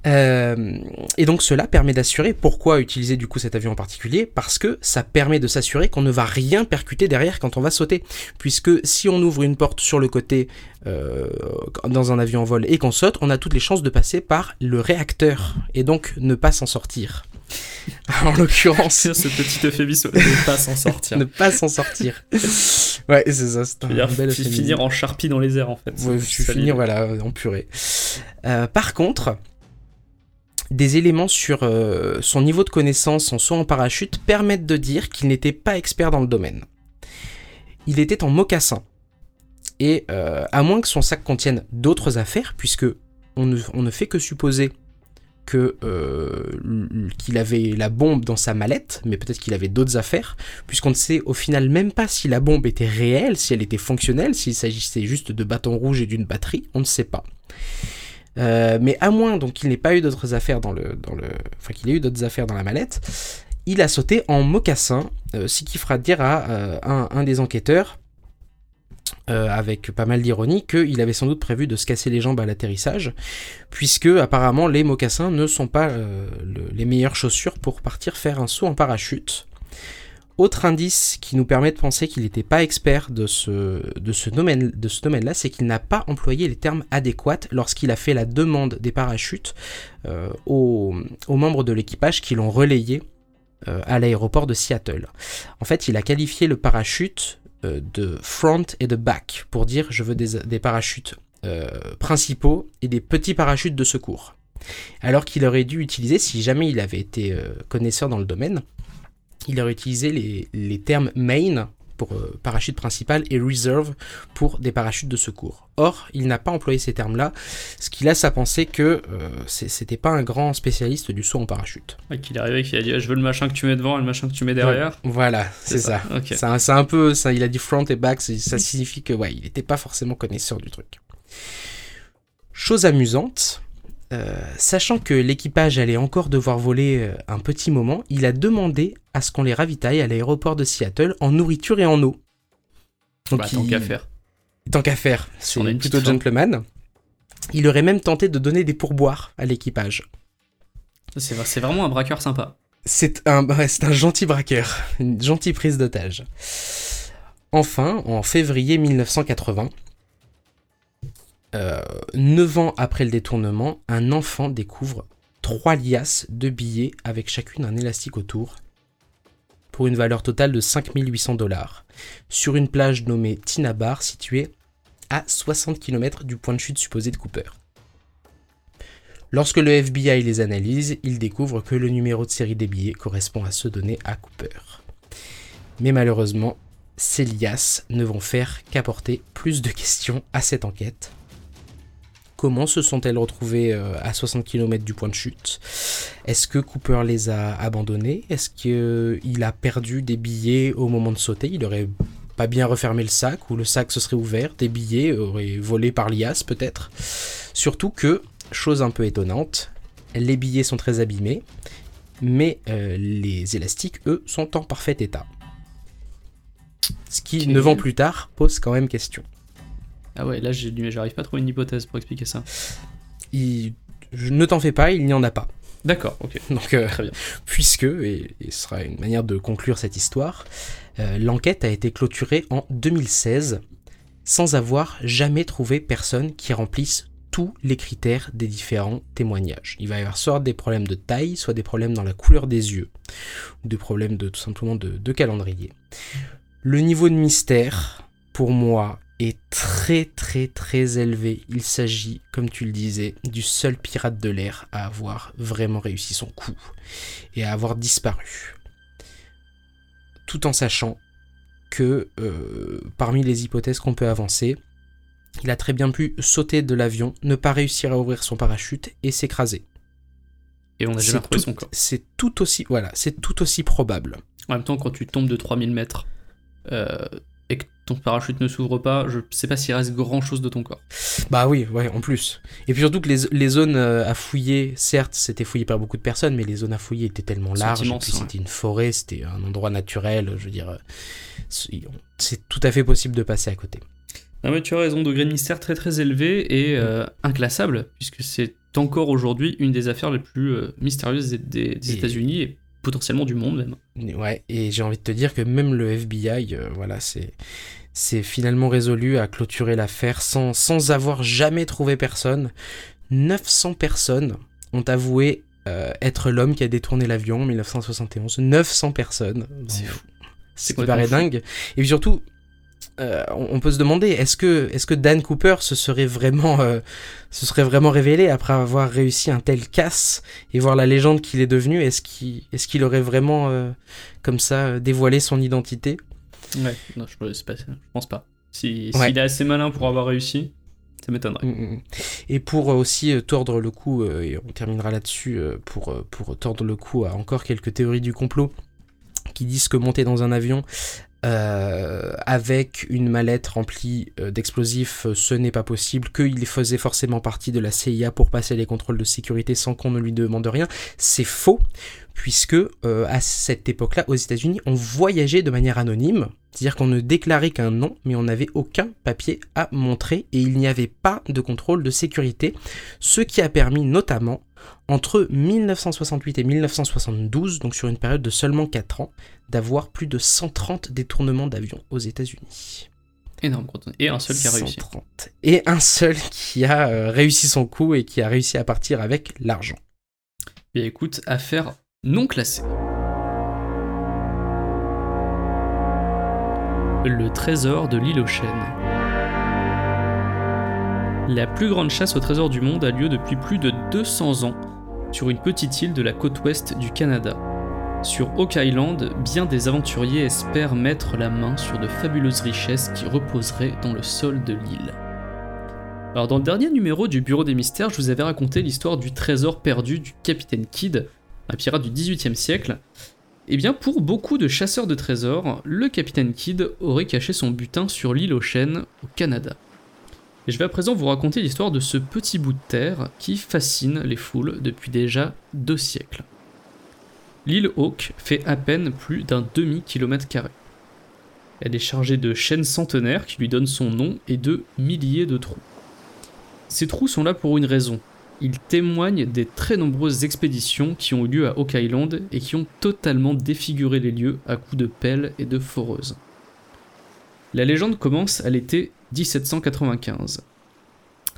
Euh, et donc cela permet d'assurer, pourquoi utiliser du coup cet avion en particulier Parce que ça permet de s'assurer qu'on ne va rien percuter derrière quand on va sauter. Puisque si on ouvre une porte sur le côté euh, dans un avion en vol et qu'on saute, on a toutes les chances de passer par le réacteur et donc ne pas s'en sortir. en l'occurrence, Ce petit euphémisme ne pas s'en sortir. ne pas s'en sortir. ouais, c'est ça, c'est un bel finir en charpie dans les airs en fait. Ouais, je ça, finir voilà en purée. Euh, par contre, des éléments sur euh, son niveau de connaissance en saut en parachute permettent de dire qu'il n'était pas expert dans le domaine. Il était en mocassin. Et euh, à moins que son sac contienne d'autres affaires, puisque on ne, fait que supposer que euh, qu'il avait la bombe dans sa mallette, mais peut-être qu'il avait d'autres affaires, puisqu'on ne sait au final même pas si la bombe était réelle, si elle était fonctionnelle, s'il s'agissait juste de bâtons rouges et d'une batterie, on ne sait pas. Euh, mais à moins donc qu'il n'ait pas eu d'autres affaires dans le, dans enfin qu'il ait eu d'autres affaires dans la mallette, il a sauté en mocassin, euh, ce qui fera dire à euh, un, des enquêteurs, avec pas mal d'ironie, qu'il avait sans doute prévu de se casser les jambes à l'atterrissage, puisque apparemment les mocassins ne sont pas le- les meilleures chaussures pour partir faire un saut en parachute. Autre indice qui nous permet de penser qu'il n'était pas expert de ce, domaine-là, c'est qu'il n'a pas employé les termes adéquats lorsqu'il a fait la demande des parachutes euh, aux, membres de l'équipage qui l'ont relayé euh, à l'aéroport de Seattle. En fait, il a qualifié le parachute euh, de front et de back pour dire je veux des, parachutes principaux et des petits parachutes de secours. Alors qu'il aurait dû utiliser, si jamais il avait été connaisseur dans le domaine, il aurait utilisé les, les termes main pour euh, parachute principal et reserve pour des parachutes de secours. Or, il n'a pas employé ces termes-là, ce qui laisse à penser que euh, c'était pas un grand spécialiste du saut en parachute. Ouais, qu'il est arrivé, qu'il a dit ah, je veux le machin que tu mets devant et le machin que tu mets derrière. Voilà, c'est ça. C'est un, peu, ça, il a dit front et back, ça signifie que ouais, il n'était pas forcément connaisseur du truc. Chose amusante, euh, sachant que l'équipage allait encore devoir voler euh, un petit moment, il a demandé à ce qu'on les ravitaille à l'aéroport de Seattle en nourriture et en eau. Donc Bah, tant qu'à faire. Tant qu'à faire, Si on a c'est une plutôt gentleman. Il aurait même tenté de donner des pourboires à l'équipage. C'est vraiment un braqueur sympa. C'est un, un gentil braqueur, une gentille prise d'otage. Enfin, en février 1980, euh, 9 ans après le détournement, un enfant découvre trois liasses de billets avec chacune un élastique autour pour une valeur totale de 5800 dollars sur une plage nommée Tinabar située à 60 km du point de chute supposé de Cooper. Lorsque le FBI les analyse, il découvre que le numéro de série des billets correspond à ceux donnés à Cooper. Mais malheureusement, ces liasses ne vont faire qu'apporter plus de questions à cette enquête. Comment se sont-elles retrouvées euh, à 60 km du point de chute? Est-ce que Cooper les a abandonnées? Est-ce qu'il a perdu des billets au moment de sauter? Il aurait pas bien refermé le sac ou le sac se serait ouvert, des billets auraient volé par lias peut-être? Surtout que, chose un peu étonnante, les billets sont très abîmés, mais euh, les élastiques, eux, sont en parfait état. Ce qui. 9 ans plus tard, pose quand même question. Ah ouais, là j'arrive pas à trouver une hypothèse pour expliquer ça. Il- je ne t'en fais pas, il n'y en a pas. D'accord, ok. Donc, euh, Très bien. puisque, et, et ce sera une manière de conclure cette histoire, euh, l'enquête a été clôturée en 2016 sans avoir jamais trouvé personne qui remplisse tous les critères des différents témoignages. Il va y avoir soit des problèmes de taille, soit des problèmes dans la couleur des yeux, ou des problèmes de tout simplement de, de calendrier. Le niveau de mystère, pour moi, est très très très élevé. Il s'agit, comme tu le disais, du seul pirate de l'air à avoir vraiment réussi son coup et à avoir disparu. Tout en sachant que euh, parmi les hypothèses qu'on peut avancer, il a très bien pu sauter de l'avion, ne pas réussir à ouvrir son parachute et s'écraser. Et on a C'est jamais retrouvé son corps. C'est tout aussi voilà, c'est tout aussi probable. En même temps, quand tu tombes de 3000 mètres euh, et que ton parachute ne s'ouvre pas, je sais pas s'il reste grand chose de ton corps. Bah oui, ouais, en plus. Et puis surtout que les, les zones euh, à fouiller, certes, c'était fouillé par beaucoup de personnes, mais les zones à fouiller étaient tellement larges. et immenses, puis ouais. c'était une forêt, c'était un endroit naturel. Je veux dire, euh, c'est tout à fait possible de passer à côté. Ah ouais, tu as raison, degré de mystère très très élevé et euh, inclassable, puisque c'est encore aujourd'hui une des affaires les plus mystérieuses des, États-Unis et potentiellement du monde même. Ouais, et j'ai envie de te dire que même le FBI, euh, voilà, c'est c'est finalement résolu à clôturer l'affaire sans, sans avoir jamais trouvé personne. 900 personnes ont avoué euh, être l'homme qui a détourné l'avion en 1971. 900 personnes. C'est fou. Ce C'est dingue. Et puis surtout, euh, on, peut se demander, est-ce que, est que Dan Cooper se serait vraiment, euh, se serait vraiment révélé après avoir réussi un tel casse et voir la légende qu'il est devenu? Est-ce qu'il est qu'il aurait vraiment, euh, comme ça, dévoilé son identité? Ouais, non, je, je pense pas. Si, Ouais. S'il est assez malin pour avoir réussi, ça m'étonnerait. Mm, mm. Et pour aussi tordre le cou, euh, et on terminera là-dessus, pour, pour tordre le cou à encore quelques théories du complot qui disent que monter dans un avion euh, avec une mallette remplie euh, d'explosifs, euh, ce n'est pas possible, qu'il faisait forcément partie de la CIA pour passer les contrôles de sécurité sans qu'on ne lui demande rien, c'est faux, puisque à cette époque-là, aux États-Unis, on voyageait de manière anonyme, c'est-à-dire qu'on ne déclarait qu'un nom, mais on n'avait aucun papier à montrer et il n'y avait pas de contrôle de sécurité, ce qui a permis notamment entre 1968 et 1972, donc sur une période de seulement 4 ans, d'avoir plus de 130 détournements d'avions aux États-Unis. Énorme, Et un seul qui a réussi. 130. Et un seul qui a euh, réussi son coup et qui a réussi à partir avec l'argent. Bien écoute, affaire non classée. Le trésor de l'île aux chênes. La plus grande chasse au trésor du monde a lieu depuis plus de 200 ans sur une petite île de la côte ouest du Canada. Sur Oak Island, bien des aventuriers espèrent mettre la main sur de fabuleuses richesses qui reposeraient dans le sol de l'île. Alors dans le dernier numéro du Bureau des Mystères, je vous avais raconté l'histoire du trésor perdu du capitaine Kidd, un pirate du XVIIIe siècle. Eh bien pour beaucoup de chasseurs de trésors, le capitaine Kidd aurait caché son butin sur l'île aux chênes au Canada. Et je vais à présent vous raconter l'histoire de ce petit bout de terre qui fascine les foules depuis déjà deux siècles. L'île Hawke fait à peine plus d'un demi-kilomètre carré. Elle est chargée de chênes centenaires qui lui donnent son nom et de milliers de trous. Ces trous sont là pour une raison. Ils témoignent des très nombreuses expéditions qui ont eu lieu à Oak Island et qui ont totalement défiguré les lieux à coups de pelle et de foreuse. La légende commence à l'été 1795.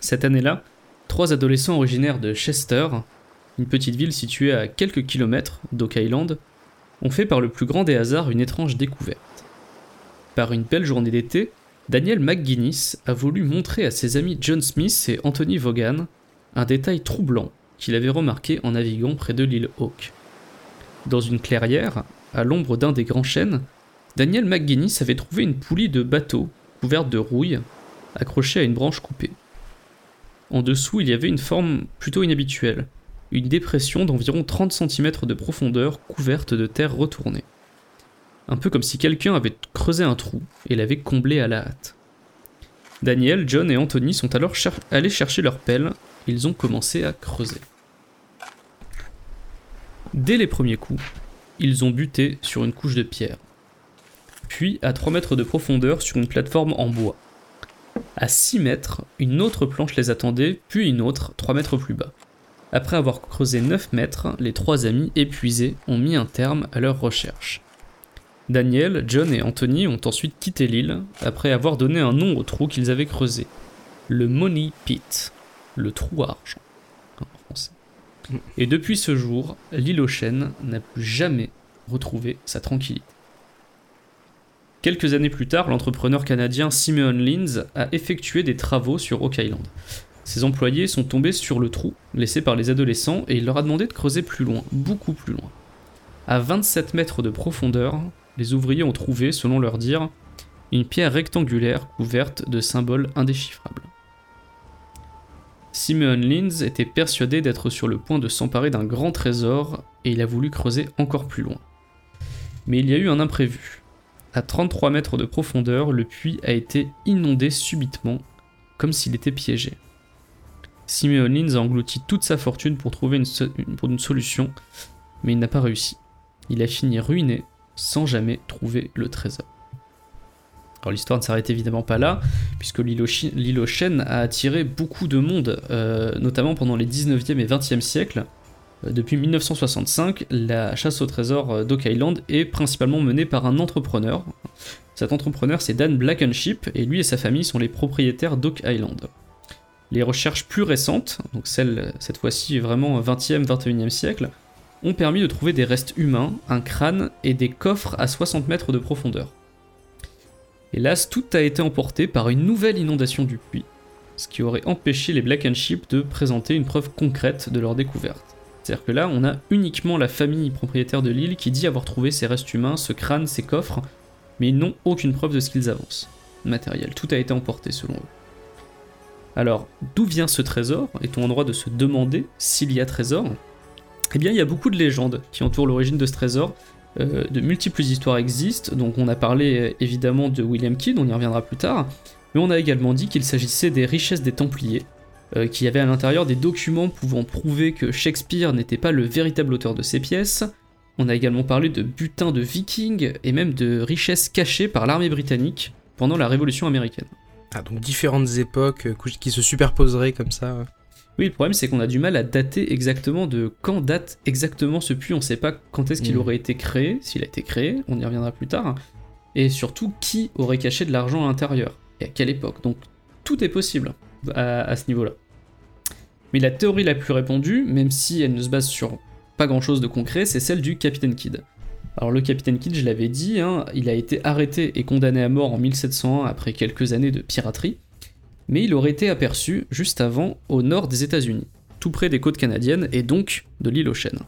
Cette année-là, trois adolescents originaires de Chester, une petite ville située à quelques kilomètres d'Oak Island, ont fait par le plus grand des hasards une étrange découverte. Par une belle journée d'été, Daniel McGuinness a voulu montrer à ses amis John Smith et Anthony Vaughan un détail troublant qu'il avait remarqué en naviguant près de l'île Hawke. Dans une clairière, à l'ombre d'un des grands chênes, Daniel McGuinness avait trouvé une poulie de bateau couverte de rouille, accrochée à une branche coupée. En dessous, il y avait une forme plutôt inhabituelle, une dépression d'environ 30 cm de profondeur couverte de terre retournée. Un peu comme si quelqu'un avait creusé un trou et l'avait comblé à la hâte. Daniel, John et Anthony sont alors allés chercher leur pelle, ils ont commencé à creuser. Dès les premiers coups, ils ont buté sur une couche de pierre. Puis, à 3 mètres de profondeur, sur une plateforme en bois. À 6 mètres, une autre planche les attendait, puis une autre, 3 mètres plus bas. Après avoir creusé 9 mètres, les trois amis, épuisés, ont mis un terme à leur recherche. Daniel, John et Anthony ont ensuite quitté l'île, après avoir donné un nom au trou qu'ils avaient creusé. Le Money Pit, le trou argent. Et depuis ce jour, l'île aux chênes n'a plus jamais retrouvé sa tranquillité. Quelques années plus tard, l'entrepreneur canadien Simeon Lins a effectué des travaux sur Oak Island. Ses employés sont tombés sur le trou laissé par les adolescents et il leur a demandé de creuser plus loin, beaucoup plus loin. À 27 mètres de profondeur, les ouvriers ont trouvé, selon leur dire, une pierre rectangulaire couverte de symboles indéchiffrables. Simeon Lins était persuadé d'être sur le point de s'emparer d'un grand trésor et il a voulu creuser encore plus loin. Mais il y a eu un imprévu. À 33 mètres de profondeur, le puits a été inondé subitement, comme s'il était piégé. Simeon Lins a englouti toute sa fortune pour trouver une, solution, mais il n'a pas réussi. Il a fini ruiné sans jamais trouver le trésor. Alors l'histoire ne s'arrête évidemment pas là, puisque l'île aux a attiré beaucoup de monde, euh, notamment pendant les 19e et 20e siècles. Depuis 1965, la chasse au trésor euh, d'Oak Island est principalement menée par un entrepreneur. Cet entrepreneur c'est Dan Blackenship, et lui et sa famille sont les propriétaires d'Oak Island. Les recherches plus récentes, donc celles cette fois-ci vraiment 20e, 21e siècle, ont permis de trouver des restes humains, un crâne et des coffres à 60 mètres de profondeur. Hélas, tout a été emporté par une nouvelle inondation du puits, ce qui aurait empêché les Black and Sheep de présenter une preuve concrète de leur découverte. C'est-à-dire que là, on a uniquement la famille propriétaire de l'île qui dit avoir trouvé ces restes humains, ce crâne, ces coffres, mais ils n'ont aucune preuve de ce qu'ils avancent. Matériel, tout a été emporté selon eux. Alors, d'où vient ce trésor? Est-on en droit de se demander s'il y a trésor? Eh bien, il y a beaucoup de légendes qui entourent l'origine de ce trésor. Euh, de multiples histoires existent, donc on a parlé euh, évidemment de William Kidd, on y reviendra plus tard, mais on a également dit qu'il s'agissait des richesses des Templiers, euh, qui avaient à l'intérieur des documents pouvant prouver que Shakespeare n'était pas le véritable auteur de ces pièces. On a également parlé de butins de vikings et même de richesses cachées par l'armée britannique pendant la Révolution américaine. Ah, donc différentes époques qui se superposeraient comme ça. Oui, le problème c'est qu'on a du mal à dater exactement de quand date exactement ce puits. On sait pas quand est-ce qu'il mm. aurait été créé, s'il a été créé, on y reviendra plus tard. Et surtout, qui aurait caché de l'argent à l'intérieur et à quelle époque. Donc tout est possible à, ce niveau-là. Mais la théorie la plus répandue, même si elle ne se base sur pas grand-chose de concret, c'est celle du Capitaine Kidd. Alors le Capitaine Kidd, je l'avais dit, hein, il a été arrêté et condamné à mort en 1701 après quelques années de piraterie mais il aurait été aperçu juste avant au nord des États-Unis, tout près des côtes canadiennes et donc de l'île aux chênes.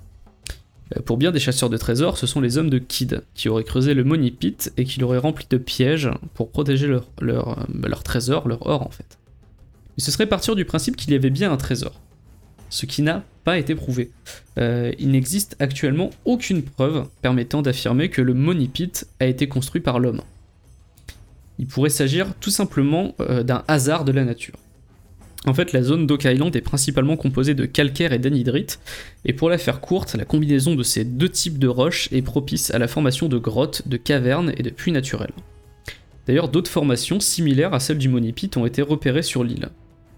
Euh, pour bien des chasseurs de trésors, ce sont les hommes de Kidd qui auraient creusé le Money Pit et qui l'auraient rempli de pièges pour protéger leur, euh, leur trésor, leur or en fait. Mais ce serait partir du principe qu'il y avait bien un trésor, ce qui n'a pas été prouvé. Euh, il n'existe actuellement aucune preuve permettant d'affirmer que le Money a été construit par l'homme. Il pourrait s'agir tout simplement euh, d'un hasard de la nature. En fait, la zone d'Oak Island est principalement composée de calcaire et d'anhydrite, et pour la faire courte, la combinaison de ces deux types de roches est propice à la formation de grottes, de cavernes et de puits naturels. D'ailleurs, d'autres formations similaires à celles du Monipit ont été repérées sur l'île,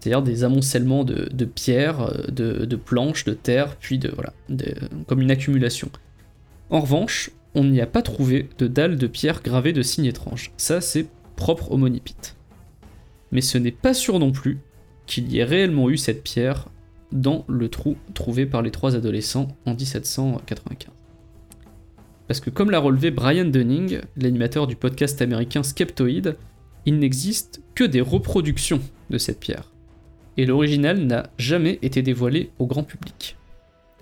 c'est-à-dire des amoncellements de, pierres, euh, de, planches, de terre, puis de voilà, comme une accumulation. En revanche, on n'y a pas trouvé de dalles de pierre gravées de signes étranges. Ça, c'est propre au Monipit. Mais ce n'est pas sûr non plus qu'il y ait réellement eu cette pierre dans le trou trouvé par les trois adolescents en 1795. Parce que comme l'a relevé Brian Dunning, l'animateur du podcast américain Skeptoid, il n'existe que des reproductions de cette pierre. Et l'original n'a jamais été dévoilé au grand public.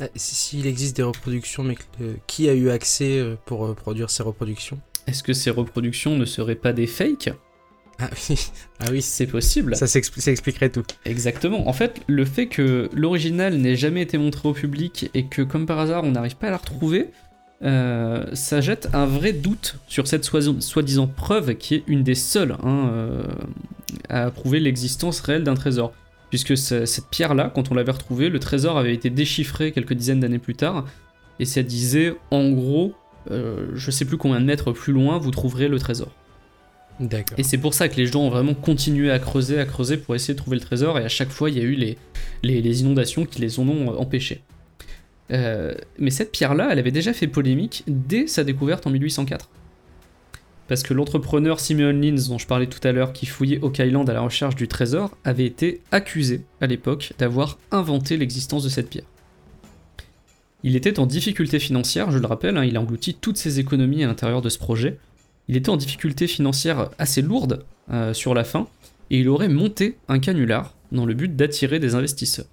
Ah, si- S'il existe des reproductions, mais euh, qui a eu accès euh, pour euh, produire ces reproductions? Est-ce que ces reproductions ne seraient pas des fakes? Ah oui, ah oui C'est possible. ça, expliquerait tout. Exactement. En fait, le fait que l'original n'ait jamais été montré au public et que, comme par hasard, on n'arrive pas à la retrouver, euh, ça jette un vrai doute sur cette soi- soi-disant preuve qui est une des seules hein, euh, à prouver l'existence réelle d'un trésor. Puisque ce- cette pierre-là, quand on l'avait retrouvée, le trésor avait été déchiffré quelques dizaines d'années plus tard, et ça disait, en gros, euh, je sais plus combien de mètres plus loin, vous trouverez le trésor. D'accord. Et c'est pour ça que les gens ont vraiment continué à creuser, à creuser pour essayer de trouver le trésor, et à chaque fois il y a eu les, les, les inondations qui les en ont euh, empêchés. Euh, mais cette pierre-là, elle avait déjà fait polémique dès sa découverte en 1804. Parce que l'entrepreneur Simeon Lins, dont je parlais tout à l'heure, qui fouillait Oak Island à la recherche du trésor, avait été accusé à l'époque d'avoir inventé l'existence de cette pierre. Il était en difficulté financière, je le rappelle, hein, il a englouti toutes ses économies à l'intérieur de ce projet. Il était en difficulté financière assez lourde euh, sur la fin, et il aurait monté un canular dans le but d'attirer des investisseurs.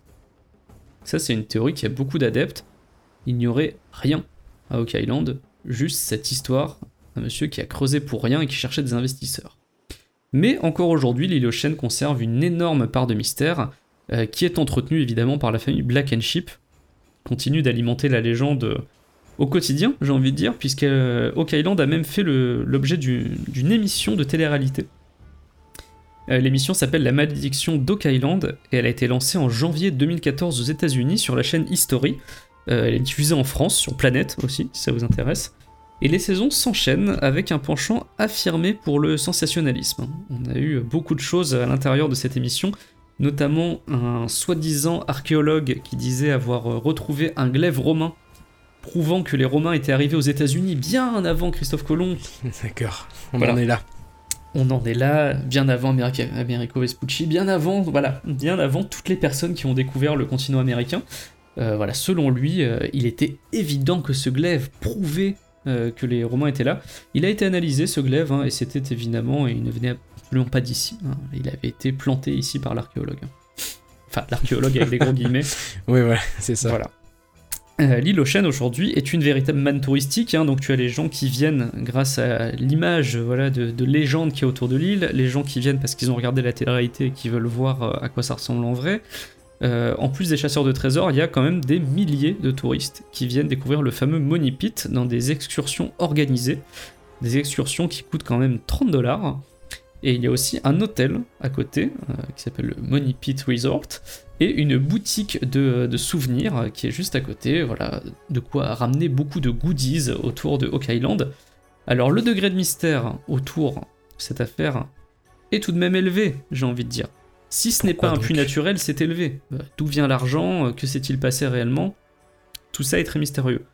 Ça, c'est une théorie qui a beaucoup d'adeptes. Il n'y aurait rien à Oak Island, juste cette histoire d'un monsieur qui a creusé pour rien et qui cherchait des investisseurs. Mais encore aujourd'hui, l'île conserve une énorme part de mystère, euh, qui est entretenue évidemment par la famille Black and Sheep, continue d'alimenter la légende euh, au quotidien, j'ai envie de dire, puisque euh, Oak Island a même fait l'objet du- d'une émission de télé-réalité. Euh, L'émission s'appelle La malédiction d'Oak Island et elle a été lancée en janvier 2014 aux États-Unis sur la chaîne History. Euh, elle est diffusée en France, sur Planète aussi, si ça vous intéresse. Et les saisons s'enchaînent avec un penchant affirmé pour le sensationnalisme. On a eu beaucoup de choses à l'intérieur de cette émission, notamment un soi-disant archéologue qui disait avoir retrouvé un glaive romain prouvant que les Romains étaient arrivés aux États-Unis bien avant Christophe Colomb. D'accord. On Voilà. en est là. On en est là, bien avant Americo Vespucci, bien avant, voilà, bien avant toutes les personnes qui ont découvert le continent américain. Euh, voilà, selon lui, euh, il était évident que ce glaive prouvait euh, que les Romains étaient là. Il a été analysé ce glaive, hein, et c'était évidemment, et il ne venait absolument pas d'ici. hein. Il avait été planté ici par l'archéologue. Enfin, l'archéologue avec des gros guillemets. Oui, voilà, c'est ça. Voilà. Euh, L'île aux chênes aujourd'hui est une véritable manne touristique, hein, donc tu as les gens qui viennent grâce à l'image voilà, de, de légende qui est autour de l'île, les gens qui viennent parce qu'ils ont regardé la télé-réalité et qui veulent voir euh, à quoi ça ressemble en vrai. Euh, en plus des chasseurs de trésors, il y a quand même des milliers de touristes qui viennent découvrir le fameux Money Pit dans des excursions organisées, des excursions qui coûtent quand même 30 dollars. Et il y a aussi un hôtel à côté euh, qui s'appelle le Money Pit Resort et une boutique de, de souvenirs euh, qui est juste à côté. Voilà, de quoi ramener beaucoup de goodies autour de Oak Island. Alors le degré de mystère autour de cette affaire est tout de même élevé, j'ai envie de dire. Si ce n'est pas un puits naturel, c'est élevé. Euh, D'où vient l'argent Euh, Que s'est-il passé réellement? Tout ça est très mystérieux.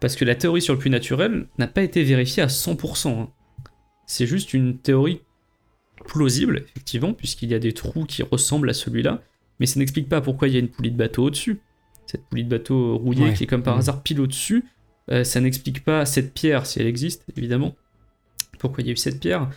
Parce que la théorie sur le puits naturel n'a pas été vérifiée à 100%. hein. C'est juste une théorie plausible, effectivement, puisqu'il y a des trous qui ressemblent à celui-là, mais ça n'explique pas pourquoi il y a une poulie de bateau au-dessus. Cette poulie de bateau rouillée Ouais. qui est comme par Mhm. hasard pile au-dessus, euh, ça n'explique pas cette pierre, si elle existe, évidemment. Pourquoi il y a eu cette pierre?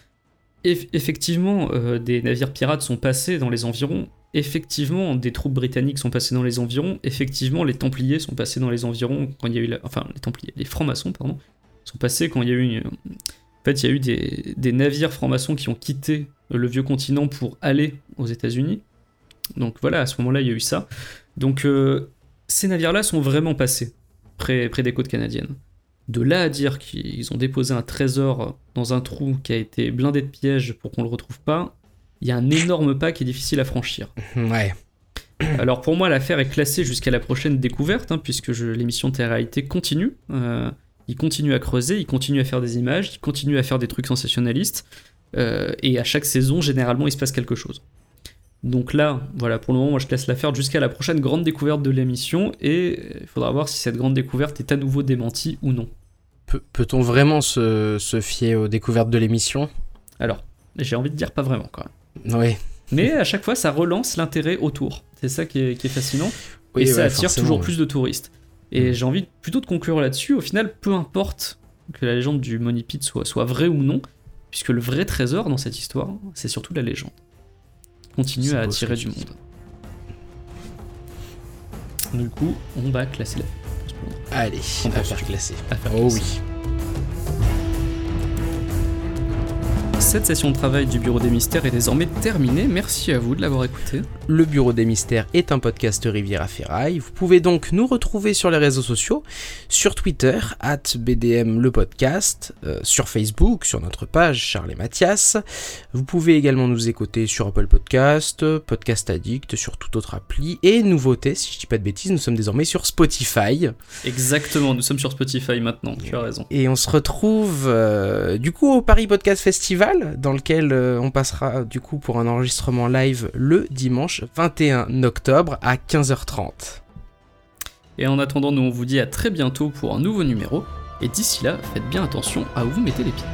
Eff- Effectivement, euh, des navires pirates sont passés dans les environs. Effectivement, des troupes britanniques sont passées dans les environs. Effectivement, les Templiers sont passés dans les environs quand il y a eu. Enfin, les Templiers, les francs-maçons, pardon, sont passés quand il y a eu... En fait, il y a eu des, navires francs-maçons qui ont quitté le vieux continent pour aller aux États-Unis. Donc voilà, à ce moment-là, il y a eu ça. Donc euh, ces navires-là sont vraiment passés près des côtes canadiennes. De là à dire qu'ils ont déposé un trésor dans un trou qui a été blindé de pièges pour qu'on le retrouve pas, il y a un énorme pas qui est difficile à franchir. Ouais. Alors pour moi, l'affaire est classée jusqu'à la prochaine découverte, hein, puisque l'émission de réalité continue. Euh, il continue à creuser, il continue à faire des images, il continue à faire des trucs sensationnalistes, euh, et à chaque saison, généralement, il se passe quelque chose. Donc là, voilà, pour le moment, moi je laisse l'affaire jusqu'à la prochaine grande découverte de l'émission, et euh, il faudra voir si cette grande découverte est à nouveau démentie ou non. Pe- Peut-on vraiment se, se fier aux découvertes de l'émission? Alors, j'ai envie de dire pas vraiment quand même. Oui. Mais à chaque fois, ça relance l'intérêt autour. C'est ça qui est, qui est fascinant. Oui, et ça ouais, attire toujours ouais. plus de touristes. Et Mm. j'ai envie plutôt de conclure là-dessus. Au final, peu importe que la légende du Money Pit soit, soit vraie ou non, puisque le vrai trésor dans cette histoire, c'est surtout la légende. Continue à attirer du monde. Du coup, on va classer la Allez, On pense faire classer. à faire Oh classer. oui. Cette session de travail du Bureau des Mystères est désormais terminée. Merci à vous de l'avoir écouté. Le Bureau des Mystères est un podcast Riviera Ferraille. Vous pouvez donc nous retrouver sur les réseaux sociaux, sur Twitter, at BDM le podcast, euh, sur Facebook, sur notre page Charles et Mathias. Vous pouvez également nous écouter sur Apple Podcast, Podcast Addict, sur toute autre appli. Et nouveauté, si je dis pas de bêtises, nous sommes désormais sur Spotify. Exactement, nous sommes sur Spotify maintenant, tu as raison. Et on se retrouve euh, du coup au Paris Podcast Festival, dans lequel euh, on passera du coup pour un enregistrement live le dimanche 21 octobre à 15h30. Et en attendant, nous on vous dit à très bientôt pour un nouveau numéro. Et d'ici là, faites bien attention à où vous mettez les pieds.